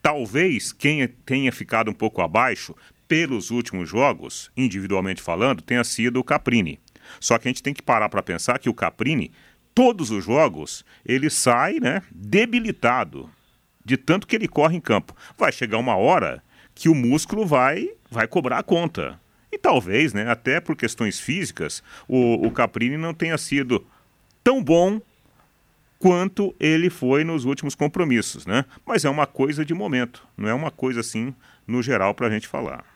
C: Talvez quem tenha ficado um pouco abaixo pelos últimos jogos, individualmente falando, tenha sido o Caprini. Só que a gente tem que parar para pensar que o Caprini, todos os jogos, ele sai né, debilitado de tanto que ele corre em campo. Vai chegar uma hora que o músculo vai, vai cobrar a conta. E talvez, né, até por questões físicas, o, o Caprini não tenha sido tão bom quanto ele foi nos últimos compromissos, né? Mas é uma coisa de momento, não é uma coisa assim no geral para a gente falar.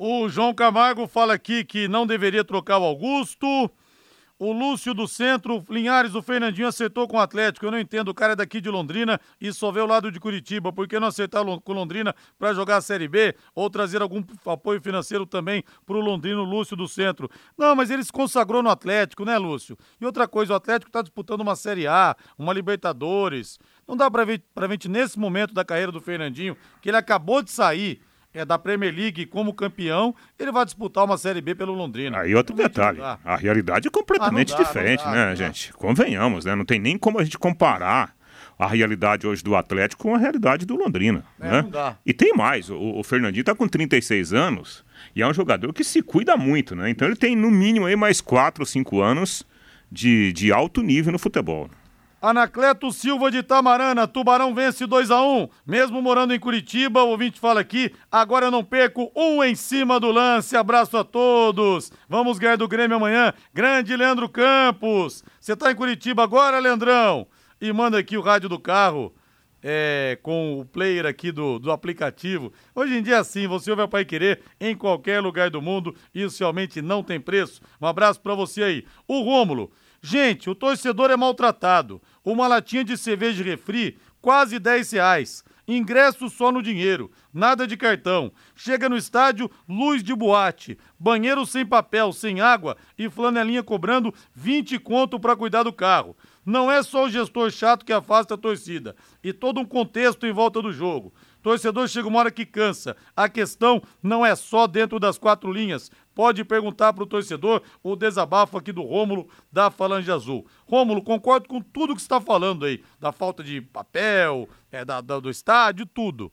A: O João Camargo fala aqui que não deveria trocar o Augusto. O Lúcio do Centro, Linhares, o Fernandinho acertou com o Atlético. Eu não entendo, o cara é daqui de Londrina e só vê o lado de Curitiba. Por que não acertar com Londrina para jogar a Série B ou trazer algum apoio financeiro também para o Londrino Lúcio do Centro? Não, mas ele se consagrou no Atlético, né, Lúcio? E outra coisa, o Atlético está disputando uma Série A, uma Libertadores. Não dá para ver, pra gente, nesse momento da carreira do Fernandinho, que ele acabou de sair é da Premier League como campeão, ele vai disputar uma Série B pelo Londrina.
C: Aí outro detalhe, a realidade é completamente ah, dá, diferente, dá, né, gente? Convenhamos, né? Não tem nem como a gente comparar a realidade hoje do Atlético com a realidade do Londrina. É, né? Não dá. E tem mais, o, o Fernandinho está com 36 anos e é um jogador que se cuida muito, né? Então ele tem no mínimo aí mais 4 ou 5 anos de, de alto nível no futebol.
A: Anacleto Silva de Tamarana, Tubarão vence 2 a 1 Mesmo morando em Curitiba, o ouvinte fala aqui, agora eu não perco um em cima do lance. Abraço a todos. Vamos ganhar do Grêmio amanhã. Grande Leandro Campos. Você tá em Curitiba agora, Leandrão? E manda aqui o rádio do carro. É, com o player aqui do, do aplicativo. Hoje em dia é assim, você ouve a Pai Querer em qualquer lugar do mundo, isso realmente não tem preço. Um abraço para você aí. O Rômulo, Gente, o torcedor é maltratado. Uma latinha de cerveja de refri, quase 10 reais. Ingresso só no dinheiro, nada de cartão. Chega no estádio, luz de boate, banheiro sem papel, sem água e flanelinha cobrando 20 conto para cuidar do carro. Não é só o gestor chato que afasta a torcida, e todo um contexto em volta do jogo. Torcedor chega uma hora que cansa. A questão não é só dentro das quatro linhas. Pode perguntar para o torcedor o desabafo aqui do Rômulo da Falange Azul. Rômulo, concordo com tudo que está falando aí, da falta de papel, é, da, da, do estádio, tudo.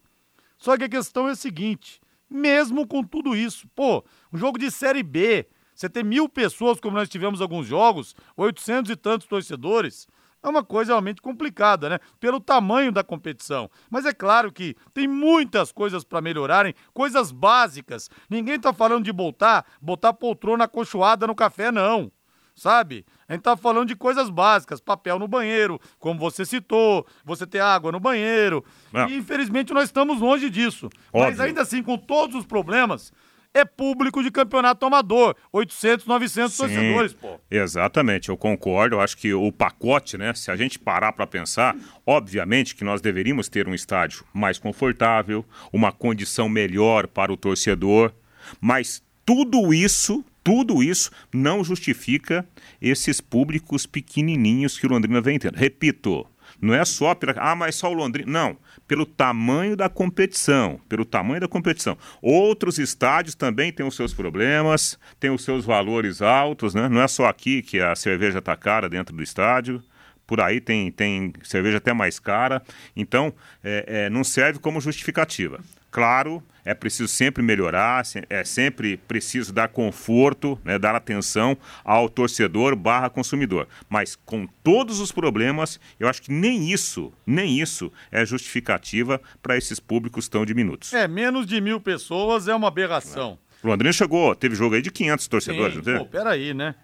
A: Só que a questão é a seguinte: mesmo com tudo isso, pô, um jogo de Série B, você ter mil pessoas, como nós tivemos alguns jogos, 800 e tantos torcedores, é uma coisa realmente complicada, né? Pelo tamanho da competição. Mas é claro que tem muitas coisas para melhorarem, coisas básicas. Ninguém tá falando de botar, botar poltrona acolchoada no café, não. Sabe? A gente tá falando de coisas básicas, papel no banheiro, como você citou, você ter água no banheiro. Não. E infelizmente nós estamos longe disso. Óbvio. Mas ainda assim, com todos os problemas, é público de campeonato amador. 800, 900 Sim, torcedores, pô.
C: Exatamente, eu concordo. Eu acho que o pacote, né? Se a gente parar para pensar, obviamente que nós deveríamos ter um estádio mais confortável, uma condição melhor para o torcedor, mas tudo isso tudo isso não justifica esses públicos pequenininhos que o Londrina vem tendo. Repito, não é só pela. Ah, mas só o Londrina. Não. Pelo tamanho da competição. Pelo tamanho da competição. Outros estádios também têm os seus problemas, têm os seus valores altos, né? Não é só aqui que a cerveja está cara dentro do estádio. Por aí tem, tem cerveja até mais cara. Então, é, é, não serve como justificativa. Claro, é preciso sempre melhorar, é sempre preciso dar conforto, né, dar atenção ao torcedor barra consumidor. Mas com todos os problemas, eu acho que nem isso, nem isso é justificativa para esses públicos tão diminutos.
A: É, menos de mil pessoas é uma aberração.
C: O Londrina chegou, teve jogo aí de 500 torcedores,
A: Sim,
C: não teve?
A: Pô, peraí, né?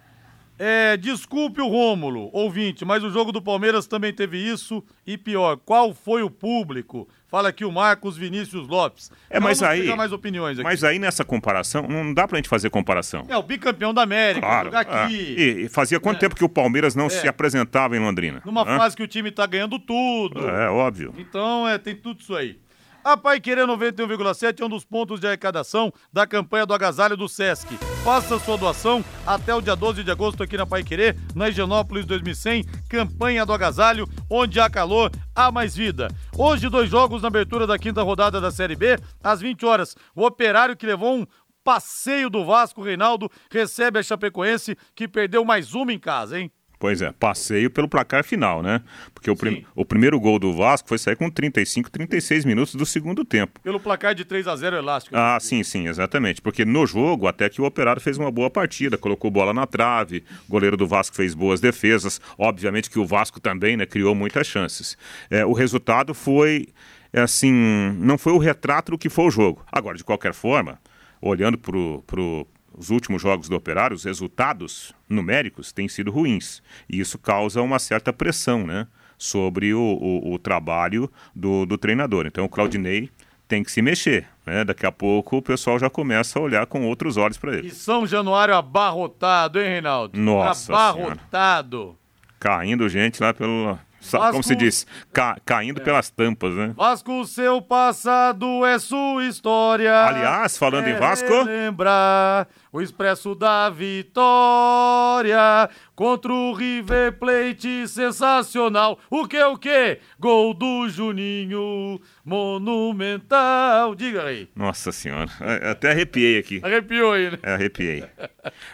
A: É, desculpe o Rômulo, ouvinte, mas o jogo do Palmeiras também teve isso e pior, qual foi o público? Fala aqui o Marcos Vinícius Lopes.
C: É, mas aí.
A: mais opiniões aqui.
C: Mas aí nessa comparação, não dá pra gente fazer comparação.
A: É o bicampeão da América,
C: claro, aqui. É. E, e, fazia quanto é. tempo que o Palmeiras não é. se apresentava em Londrina?
A: Numa fase que o time tá ganhando tudo.
C: É, óbvio.
A: Então, é, tem tudo isso aí. A Pai Querer 91,7 é um dos pontos de arrecadação da campanha do agasalho do Sesc. Faça sua doação até o dia 12 de agosto aqui na Pai Querer, na Higienópolis 2100, campanha do agasalho, onde há calor, há mais vida. Hoje, dois jogos na abertura da quinta rodada da Série B, às 20 horas. O Operário que levou um passeio do Vasco, Reinaldo, recebe a Chapecoense, que perdeu mais uma em casa, hein?
C: Pois é, passeio pelo placar final, né? Porque o, prim o primeiro gol do Vasco foi sair com 35, 36 minutos do segundo tempo.
A: Pelo placar de 3 a 0 elástico.
C: Ah, sim, sim, exatamente. Porque no jogo, até que o Operário fez uma boa partida, colocou bola na trave, o goleiro do Vasco fez boas defesas. Obviamente que o Vasco também né, criou muitas chances. É, o resultado foi, é, assim, não foi o retrato do que foi o jogo. Agora, de qualquer forma, olhando para o os últimos jogos do Operário, os resultados numéricos têm sido ruins. E isso causa uma certa pressão né, sobre o, o, o trabalho do, do, treinador. Então, o Claudinei tem que se mexer. Né? Daqui a pouco o pessoal já começa a olhar com outros olhos para ele.
A: E São Januário abarrotado, hein, Reinaldo?
C: Nossa
A: Abarrotado.
C: Caindo gente lá pelo.
A: Vasco-
C: Como se diz? Ca- caindo pelas tampas, né?
A: Vasco, seu passado é sua história.
C: Aliás, falando em
A: É
C: Vasco.
A: Lembrar o expresso da vitória contra o River Plate sensacional. O que, o que? Gol do Juninho, monumental. Diga aí.
C: Nossa senhora. É, Até arrepiei aqui.
A: Arrepiou aí, né?
C: É, arrepiei.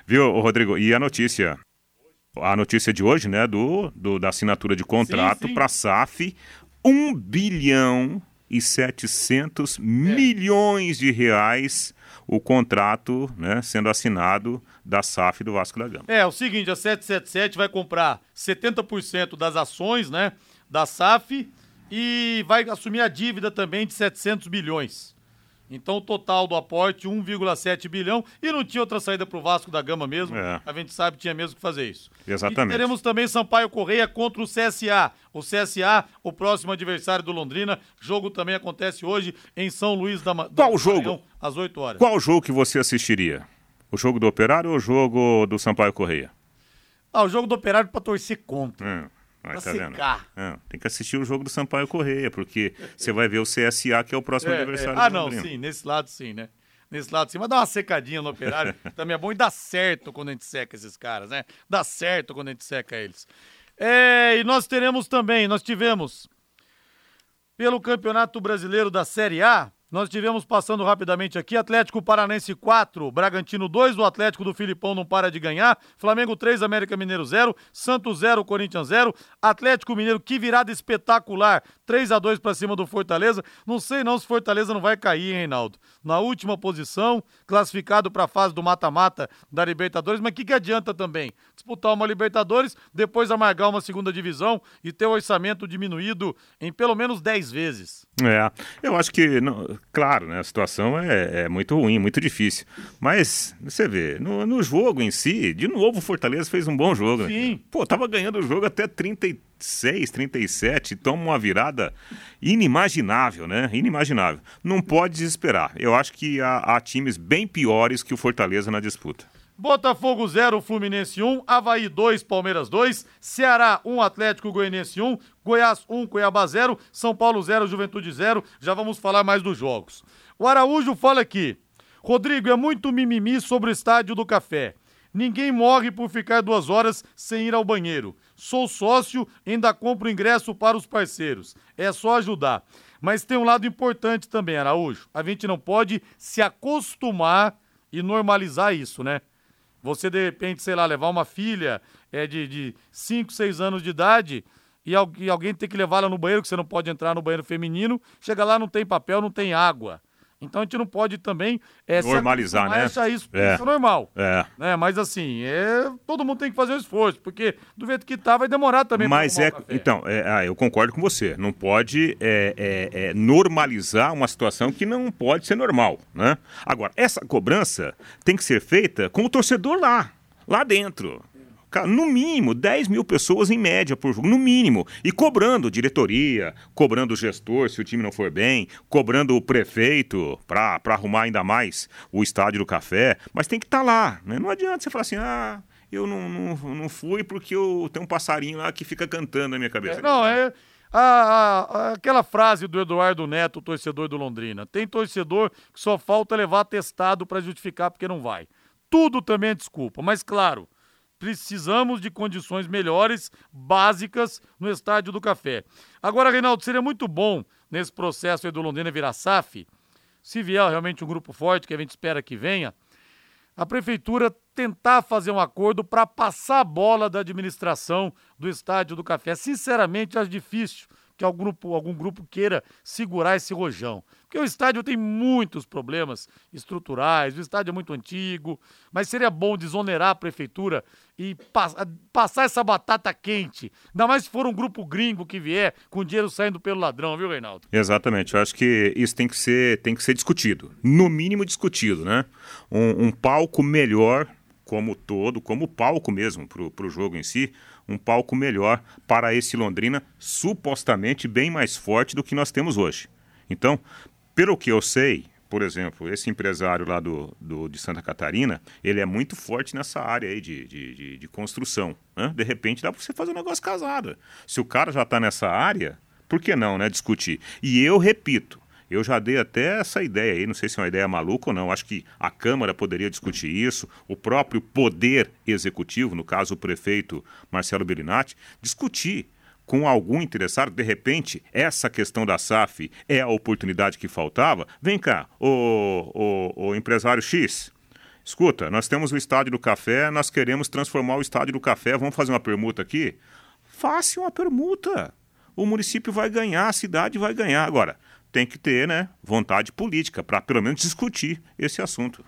C: Viu, Rodrigo? E a notícia? A notícia de hoje, né? Do, do- da assinatura de contrato para a SAF, 1 bilhão e 700 milhões de reais o contrato, né, sendo assinado da SAF do Vasco da Gama.
A: É, o seguinte, a 777 vai comprar 70% das ações, né, da SAF e vai assumir a dívida também de 700 bilhões. Então, o total do aporte, 1,7 bilhão. E não tinha outra saída pro Vasco da Gama mesmo.
C: É.
A: A gente sabe que tinha mesmo que fazer isso.
C: Exatamente.
A: E teremos também Sampaio Correia contra o CSA. O CSA, o próximo adversário do Londrina. Jogo também acontece hoje em São Luís da Ma-
C: Qual jogo?
A: Maranhão, às 8 horas.
C: Qual jogo que você assistiria? O jogo do Operário ou o jogo do Sampaio Correia?
A: Ah, o jogo do Operário pra torcer contra.
C: Hum, aí
A: Pra
C: tá
A: secar.
C: É, tem que assistir o jogo do Sampaio Correia, porque você vai ver o CSA, que é o próximo
A: É,
C: adversário
A: é. Ah,
C: do
A: não,
C: Londrina.
A: sim, nesse lado sim, né? Nesse lado sim, mas dá uma secadinha no operário também é bom e dá certo quando a gente seca esses caras, né? Dá certo quando a gente seca eles. É, e nós teremos também, nós tivemos pelo Campeonato Brasileiro da Série A, nós tivemos passando rapidamente aqui, Atlético Paranense 4, Bragantino 2, o Atlético do Filipão não para de ganhar, Flamengo 3, América Mineiro 0, Santos 0, Corinthians 0, Atlético Mineiro, que virada espetacular, 3 a 2 para cima do Fortaleza. Não sei não se Fortaleza não vai cair, hein, Reinaldo? Na última posição, classificado para a fase do mata-mata da Libertadores, mas o que, que adianta também? Disputar uma Libertadores, depois amargar uma segunda divisão e ter o orçamento diminuído em pelo menos 10 vezes.
C: É, eu acho que, não- claro, né, a situação é, é muito ruim, muito difícil. Mas, você vê, no, no jogo em si, de novo o Fortaleza fez um bom jogo. né?
A: Sim.
C: Pô, tava ganhando o jogo até 36, 37, toma uma virada inimaginável, né? Inimaginável. Não pode desesperar. Eu acho que há, há times bem piores que o Fortaleza na disputa.
A: Botafogo 0, Fluminense 1, Havaí 2, Palmeiras 2, Ceará 1, Atlético Goianiense 1, Goiás 1, Cuiabá 0, São Paulo 0, Juventude 0. Já vamos falar mais dos jogos. O Araújo fala aqui. Rodrigo, é muito mimimi sobre o estádio do café. Ninguém morre por ficar duas horas sem ir ao banheiro. Sou sócio, ainda compro ingresso para os parceiros. É só ajudar. Mas tem um lado importante também, Araújo. A gente não pode se acostumar e normalizar isso, né? Você, de repente, sei lá, levar uma filha é, de 5, 6 anos de idade e, al- alguém tem que levá-la no banheiro, que você não pode entrar no banheiro feminino, chega lá, não tem papel, não tem água. Então a gente não pode também é,
C: Normalizar, né?
A: achar isso,
C: É.
A: isso normal.
C: É.
A: Né? Mas assim, é, todo mundo tem que fazer um esforço, porque do jeito que tá, vai demorar também
C: Mas é. Então, é, ah, eu concordo com você. Não pode é, é, é, normalizar uma situação que não pode ser normal. Né? Agora, essa cobrança tem que ser feita com o torcedor lá, lá dentro. No mínimo, 10 mil pessoas em média por jogo, no mínimo. E cobrando diretoria, cobrando o gestor se o time não for bem, cobrando o prefeito para arrumar ainda mais o estádio do café. Mas tem que estar lá. Né? Não adianta você falar assim, ah, eu não, não, não fui porque eu tenho um passarinho lá que fica cantando na minha cabeça.
A: É, não, é. a- a- aquela frase do Eduardo Neto, torcedor do Londrina. Tem torcedor que só falta levar atestado para justificar porque não vai. Tudo também é desculpa, mas claro, precisamos de condições melhores, básicas, no estádio do Café. Agora, Reinaldo, seria muito bom nesse processo aí do Londrina virar SAF, se vier realmente um grupo forte, que a gente espera que venha, a prefeitura tentar fazer um acordo para passar a bola da administração do Estádio do Café. Sinceramente, acho difícil que algum grupo, algum grupo queira segurar esse rojão. Porque o estádio tem muitos problemas estruturais, o estádio é muito antigo, mas seria bom desonerar a prefeitura e pas- passar essa batata quente. Ainda mais se for um grupo gringo que vier com dinheiro saindo pelo ladrão, viu, Reinaldo?
C: Exatamente, eu acho que isso tem que ser, tem que ser discutido, no mínimo discutido, né? Um, um palco melhor como todo, como palco mesmo para o jogo em si, um palco melhor para esse Londrina, supostamente bem mais forte do que nós temos hoje. Então, pelo que eu sei, por exemplo, esse empresário lá do, do, de Santa Catarina, ele é muito forte nessa área aí de, de, de, de construção. Né? De repente dá para você fazer um negócio casado. Se o cara já está nessa área, por que não, né? Discutir. E eu repito, eu já dei até essa ideia aí, não sei se é uma ideia maluca ou não. Acho que a Câmara poderia discutir isso, o próprio Poder Executivo, no caso o prefeito Marcelo Bellinati, discutir com algum interessado, de repente, essa questão da SAF é a oportunidade que faltava. Vem cá, o, o, o empresário X. Escuta, nós temos o Estádio do Café, nós queremos transformar o Estádio do Café, vamos fazer uma permuta aqui? Faça uma permuta. O município vai ganhar, a cidade vai ganhar. Agora, tem que ter né, vontade política para pelo menos discutir esse assunto.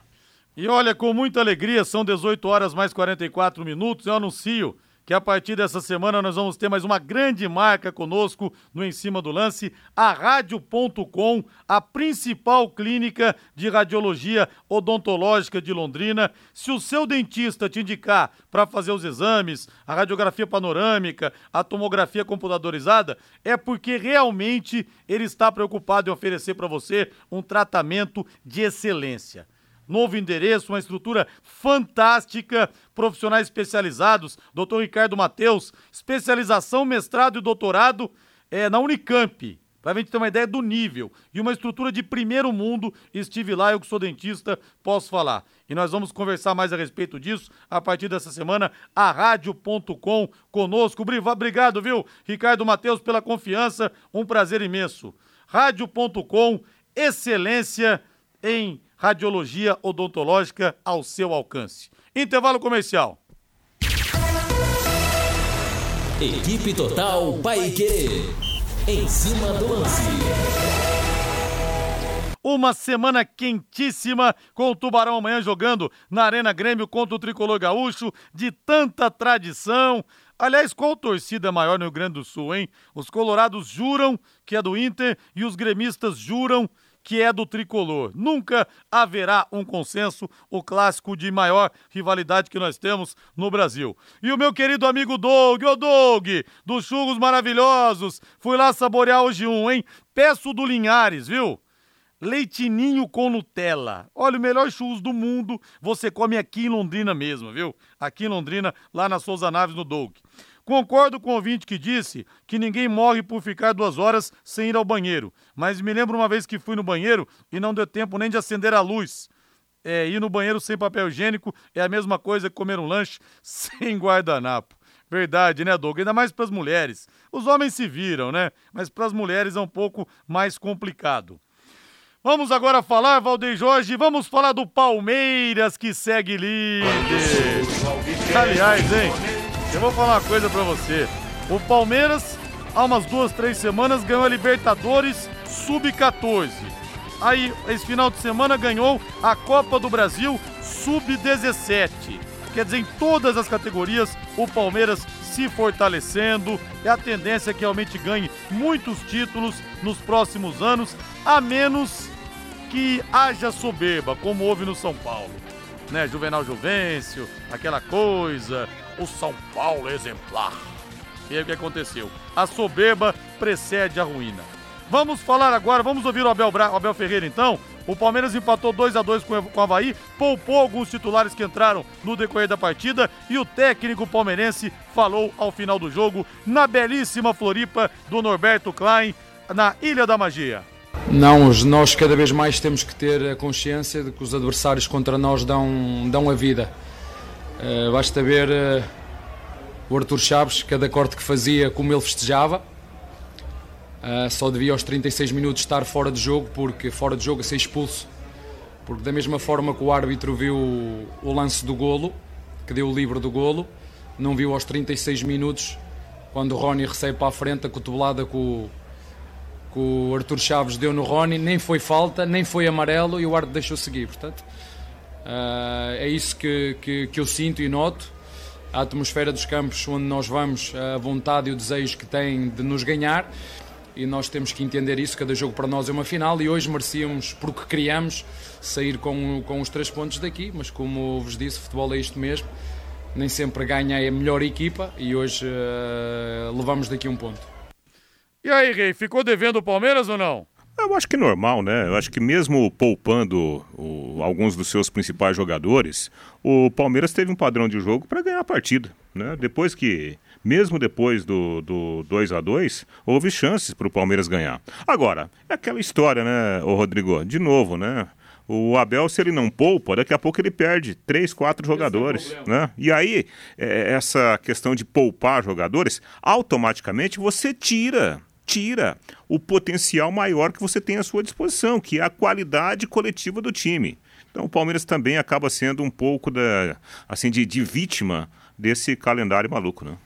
A: E olha, com muita alegria, são 18 horas mais 44 minutos, eu anuncio que a partir dessa semana nós vamos ter mais uma grande marca conosco no Em Cima do Lance, a Rádio.com, a principal clínica de radiologia odontológica de Londrina. Se o seu dentista te indicar para fazer os exames, a radiografia panorâmica, a tomografia computadorizada, é porque realmente ele está preocupado em oferecer para você um tratamento de excelência novo endereço, uma estrutura fantástica, profissionais especializados, doutor Ricardo Mateus, especialização, mestrado e doutorado é, na Unicamp. Para a gente ter uma ideia do nível e uma estrutura de primeiro mundo, estive lá, eu que sou dentista, posso falar. E nós vamos conversar mais a respeito disso a partir dessa semana, a rádio.com conosco. Obrigado, viu, Ricardo Mateus, pela confiança, um prazer imenso. Rádio.com, excelência em radiologia odontológica ao seu alcance. Intervalo comercial.
E: Equipe Total Paique. Em cima do lance.
A: Uma semana quentíssima com o Tubarão amanhã jogando na Arena Grêmio contra o Tricolor Gaúcho, de tanta tradição. Aliás, qual torcida maior no Rio Grande do Sul, hein? Os colorados juram que é do Inter e os gremistas juram que é do tricolor. Nunca haverá um consenso, o clássico de maior rivalidade que nós temos no Brasil. E o meu querido amigo Doug, ô Doug, dos churros maravilhosos, fui lá saborear hoje um, hein? Peço do Linhares, viu? Leitinho com Nutella. Olha, o melhor churros do mundo você come aqui em Londrina mesmo, viu? Aqui em Londrina, lá na Souza Naves, no Doug. Concordo com o ouvinte que disse que ninguém morre por ficar duas horas sem ir ao banheiro. Mas me lembro uma vez que fui no banheiro e não deu tempo nem de acender a luz. É, ir no banheiro sem papel higiênico é a mesma coisa que comer um lanche sem guardanapo. Verdade, né, Doug? Ainda mais para as mulheres. Os homens se viram, né? Mas para as mulheres é um pouco mais complicado. Vamos agora falar, Valdeir Jorge, vamos falar do Palmeiras que segue líder. Aliás, hein? Eu vou falar uma coisa para você. O Palmeiras, há umas duas, três semanas, ganhou a Libertadores Sub-14. Aí, esse final de semana, ganhou a Copa do Brasil Sub-17. Quer dizer, em todas as categorias, o Palmeiras se fortalecendo. E a tendência é que realmente ganhe muitos títulos nos próximos anos, a menos que haja soberba, como houve no São Paulo. Né, Juvenal Juvencio, aquela coisa, o São Paulo exemplar. E aí o que aconteceu? A soberba precede a ruína. Vamos falar agora, vamos ouvir o Abel, Bra... Abel Ferreira então. O Palmeiras empatou 2 a 2 com o Havaí, poupou alguns titulares que entraram no decorrer da partida e o técnico palmeirense falou ao final do jogo na belíssima Floripa do Norberto Klein, na Ilha da Magia.
F: Não, nós cada vez mais temos que ter a consciência de que os adversários contra nós dão, dão a vida. Uh, basta ver uh, o Arthur Chaves, cada corte que fazia, como ele festejava. Uh, só devia aos 36 minutos estar fora de jogo, porque fora de jogo a ser expulso. Porque da mesma forma que o árbitro viu o, lance do golo, que deu o livre do golo, não viu aos 36 minutos, quando o Rony recebe para a frente a cotovelada que o, que o Arthur Chaves deu no Rony, nem foi falta, nem foi amarelo e o árbitro deixou seguir. Portanto, Uh, é isso que, que, que, eu sinto e noto. A atmosfera dos campos onde nós vamos, a vontade e o desejo que têm de nos ganhar, e nós temos que entender isso. Cada jogo para nós é uma final, e hoje merecíamos, porque criamos, sair com, com os três pontos daqui. Mas, como vos disse, futebol é isto mesmo. Nem sempre ganha a melhor equipa, e hoje uh, levamos daqui um ponto.
A: E aí, Rei, ficou devendo o Palmeiras ou não?
C: Eu acho que é normal, né? Eu acho que mesmo poupando o, alguns dos seus principais jogadores, o Palmeiras teve um padrão de jogo para ganhar a partida, né? Depois que mesmo depois do, do 2 a 2 houve chances para o Palmeiras ganhar. Agora, é aquela história, né, o Rodrigo? De novo, né? O Abel, se ele não poupa, daqui a pouco ele perde três, quatro jogadores. É né? E aí, é, essa questão de poupar jogadores, automaticamente você tira tira o potencial maior que você tem à sua disposição, que é a qualidade coletiva do time. Então o Palmeiras também acaba sendo um pouco da, assim, de, de vítima desse calendário maluco, né?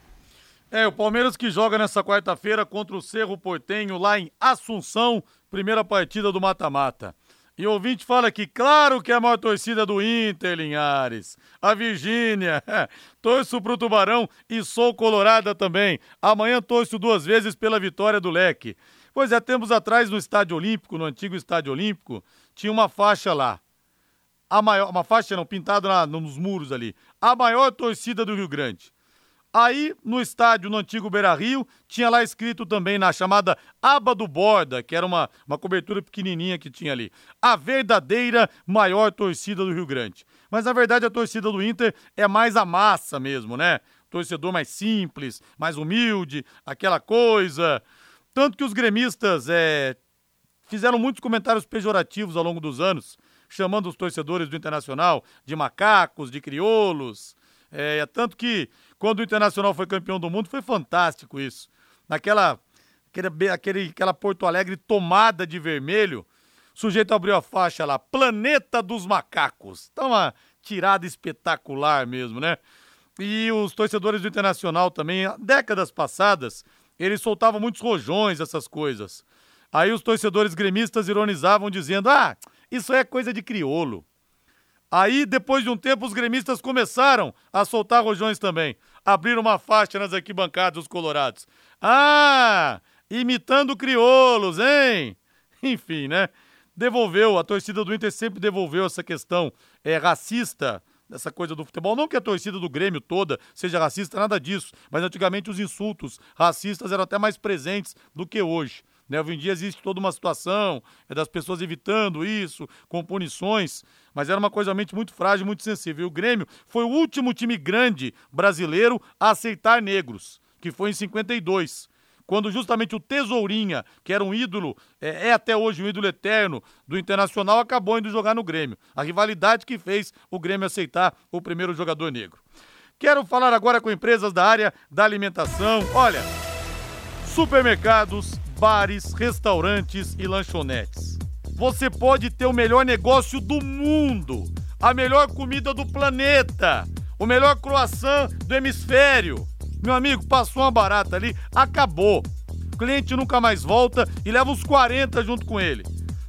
A: É, o Palmeiras que joga nessa quarta-feira contra o Cerro Portenho lá em Assunção, primeira partida do mata-mata. E o ouvinte fala que, claro que é a maior torcida do Inter, Linhares. A Virgínia. torço pro Tubarão e sou colorada também. Amanhã torço duas vezes pela vitória do Leque. Pois é, tempos atrás no Estádio Olímpico, no antigo Estádio Olímpico, tinha uma faixa lá. A maior, uma faixa não, pintada nos muros ali. A maior torcida do Rio Grande. Aí, no estádio, no antigo Beira Rio, tinha lá escrito também na chamada aba do borda, que era uma, uma cobertura pequenininha que tinha ali. A verdadeira maior torcida do Rio Grande. Mas na verdade a torcida do Inter é mais a massa mesmo, né? Torcedor mais simples, mais humilde, aquela coisa. Tanto que os gremistas é, fizeram muitos comentários pejorativos ao longo dos anos, chamando os torcedores do Internacional de macacos, de crioulos. É, tanto que quando o Internacional foi campeão do mundo, foi fantástico isso. Naquela aquele, aquele, aquela Porto Alegre tomada de vermelho, o sujeito abriu a faixa lá, Planeta dos Macacos. Tá uma tirada espetacular mesmo, né? E os torcedores do Internacional também, décadas passadas, eles soltavam muitos rojões, essas coisas. Aí os torcedores gremistas ironizavam dizendo: ah, isso é coisa de criolo. Aí, depois de um tempo, os gremistas começaram a soltar rojões também. Abriram uma faixa nas arquibancadas dos colorados. Ah, imitando crioulos, hein? Enfim, né? Devolveu, a torcida do Inter sempre devolveu essa questão é, racista, essa coisa do futebol. Não que a torcida do Grêmio toda seja racista, nada disso. Mas antigamente os insultos racistas eram até mais presentes do que hoje. Né? Hoje em dia existe toda uma situação é das pessoas evitando isso, com punições, mas era uma coisa realmente muito frágil, muito sensível. E o Grêmio foi o último time grande brasileiro a aceitar negros, que foi em 52 quando justamente o Tesourinha, que era um ídolo, é, é, até hoje um ídolo eterno do Internacional, acabou indo jogar no Grêmio. A rivalidade que fez o Grêmio aceitar o primeiro jogador negro. Quero falar agora com empresas da área da alimentação. Olha, supermercados, bares, restaurantes e lanchonetes. Você pode ter o melhor negócio do mundo, a melhor comida do planeta, o melhor croissant do hemisfério. Meu amigo, passou uma barata ali, acabou. O cliente nunca mais volta e leva os 40 junto com ele.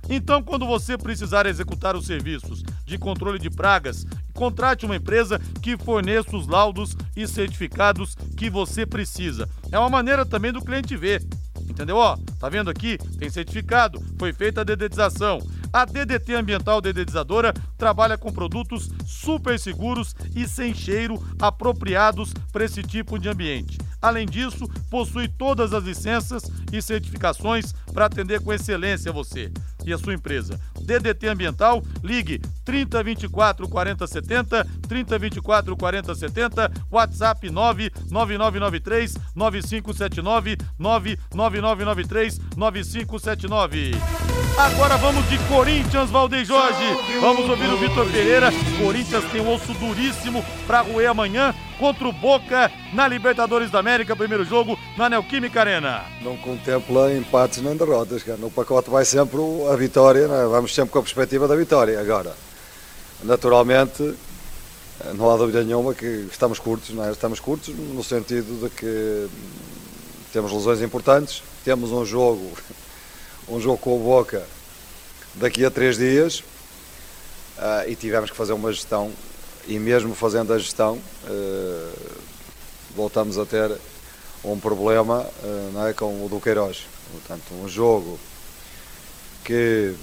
A: Então, quando você precisar executar os serviços de controle de pragas, contrate uma empresa que forneça os laudos e certificados que você precisa. É uma maneira também do cliente ver Entendeu? Ó, tá vendo aqui? Tem certificado, foi feita a dedetização. A DDT Ambiental Dedetizadora trabalha com produtos super seguros e sem cheiro apropriados para esse tipo de ambiente. Além disso, possui todas as licenças e certificações para atender com excelência você e a sua empresa. DDT Ambiental, ligue 3024 4070, 3024 4070, WhatsApp 99993 9579, 99993 9579. Agora vamos de Corinthians, Valdeir Jorge. Vamos ouvir o Vitor Pereira. Corinthians tem um osso duríssimo para roer amanhã contra o Boca na Libertadores da América, primeiro jogo na Neoquímica Arena.
G: Não contempla empates nem derrotas, cara. No pacote vai sempre a vitória, né? vamos sempre com a perspectiva da vitória. Agora, naturalmente, não há dúvida nenhuma que estamos curtos, não é? estamos curtos no sentido de que temos lesões importantes, temos um jogo, um jogo com o Boca daqui a três dias uh, e tivemos que fazer uma gestão e mesmo fazendo a gestão uh, voltamos a ter um problema uh, não é, com o Duqueiroz. Portanto, um jogo que,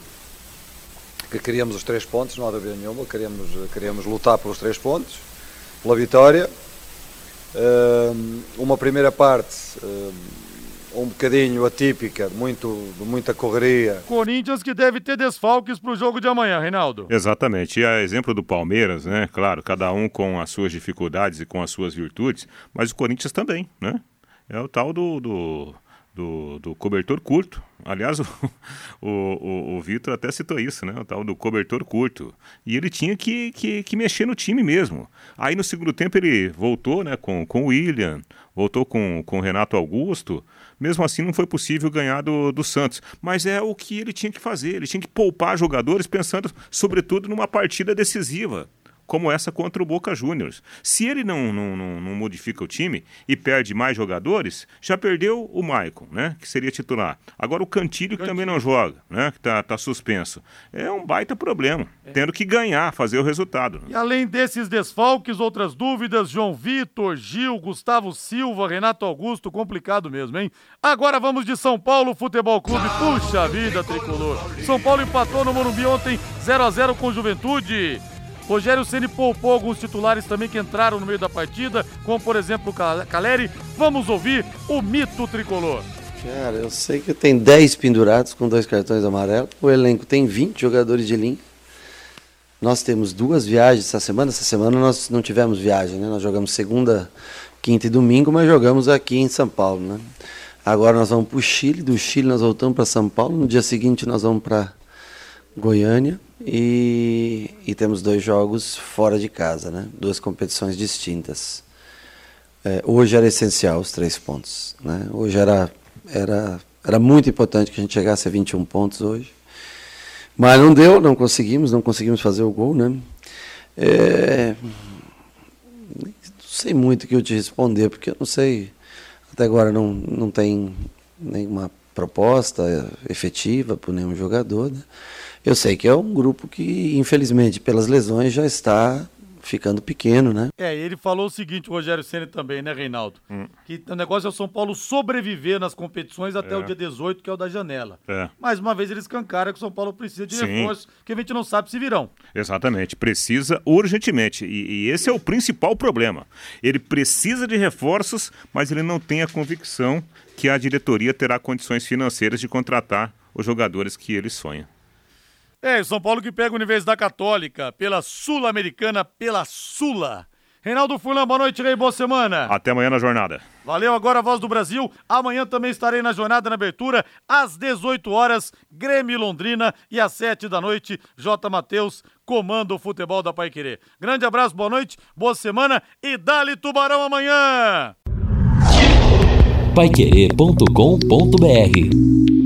G: que queríamos os três pontos, não há dúvida nenhuma, queríamos, queríamos lutar pelos três pontos, pela vitória. Uh, uma primeira parte um bocadinho atípica, muito, muita correria.
A: Corinthians que deve ter desfalques para o jogo de amanhã, Reinaldo.
C: Exatamente. E a exemplo do Palmeiras, né? Claro, cada um com as suas dificuldades e com as suas virtudes, mas o Corinthians também, né? É o tal do, do do, do cobertor curto. Aliás, o, o, o, o Vitor até citou isso, né? O tal do cobertor curto. E ele tinha que, que, que, mexer no time mesmo. Aí no segundo tempo ele voltou né, com, com o William, voltou com, com o Renato Augusto. Mesmo assim não foi possível ganhar do, do Santos. Mas é o que ele tinha que fazer. Ele tinha que poupar jogadores pensando, sobretudo, numa partida decisiva como essa contra o Boca Juniors. Se ele não, não, não, não, modifica o time e perde mais jogadores, já perdeu o Maicon, né? Que seria titular. Agora o Cantilho, que também não joga, né? Que está tá suspenso. É um baita problema. É. Tendo que ganhar, fazer o resultado. Né?
A: E além desses desfalques, outras dúvidas: João Vitor, Gil, Gustavo Silva, Renato Augusto, complicado mesmo, hein? Agora vamos de São Paulo Futebol Clube. Puxa vida, tricolor. São Paulo empatou no Morumbi ontem 0 a 0 com Juventude. Rogério Ceni poupou alguns titulares também que entraram no meio da partida, como por exemplo o Caleri. Vamos ouvir o mito tricolor.
H: Cara, eu sei que tem 10 pendurados com dois cartões amarelos. O elenco tem 20 jogadores de linha. Nós temos duas viagens essa semana. Essa semana nós não tivemos viagem, né? Nós jogamos segunda, quinta e domingo, mas jogamos aqui em São Paulo, né? Agora nós vamos para o Chile, do Chile nós voltamos para São Paulo. No dia seguinte nós vamos para Goiânia. E, e, temos dois jogos fora de casa, né? duas competições distintas. É, hoje era essencial os três pontos. Né? Hoje era, era, era muito importante que a gente chegasse a 21 pontos hoje. Mas não deu, não conseguimos, não conseguimos fazer o gol. Né? É, não sei muito o que eu te responder, porque eu não sei. Até agora não, não tem nenhuma proposta efetiva por nenhum jogador. Né? Eu sei que é um grupo que, infelizmente, pelas lesões, já está ficando pequeno, né?
A: É, ele falou o seguinte, o Rogério Senna também, né, Reinaldo? Hum. Que o negócio é o São Paulo sobreviver nas competições até é. o dia 18, que é o da janela. É. Mais uma vez eles cancaram que o São Paulo precisa de Sim. reforço, que a gente não sabe se virão.
C: Exatamente, precisa urgentemente. E, e esse é o principal problema. Ele precisa de reforços, mas ele não tem a convicção que a diretoria terá condições financeiras de contratar os jogadores que ele sonha.
A: É, o São Paulo que pega a Universidade Católica pela Sul-Americana, pela Sula. Reinaldo Fulan, boa noite, Rei, boa semana.
C: Até amanhã na jornada.
A: Valeu, agora a Voz do Brasil. Amanhã também estarei na jornada na abertura, às 18 horas, Grêmio Londrina e às 7 da noite, J. Matheus, comando o futebol da Paiquerê. Grande abraço, boa noite, boa semana e dale Tubarão amanhã!
E: Paiquerê.com.br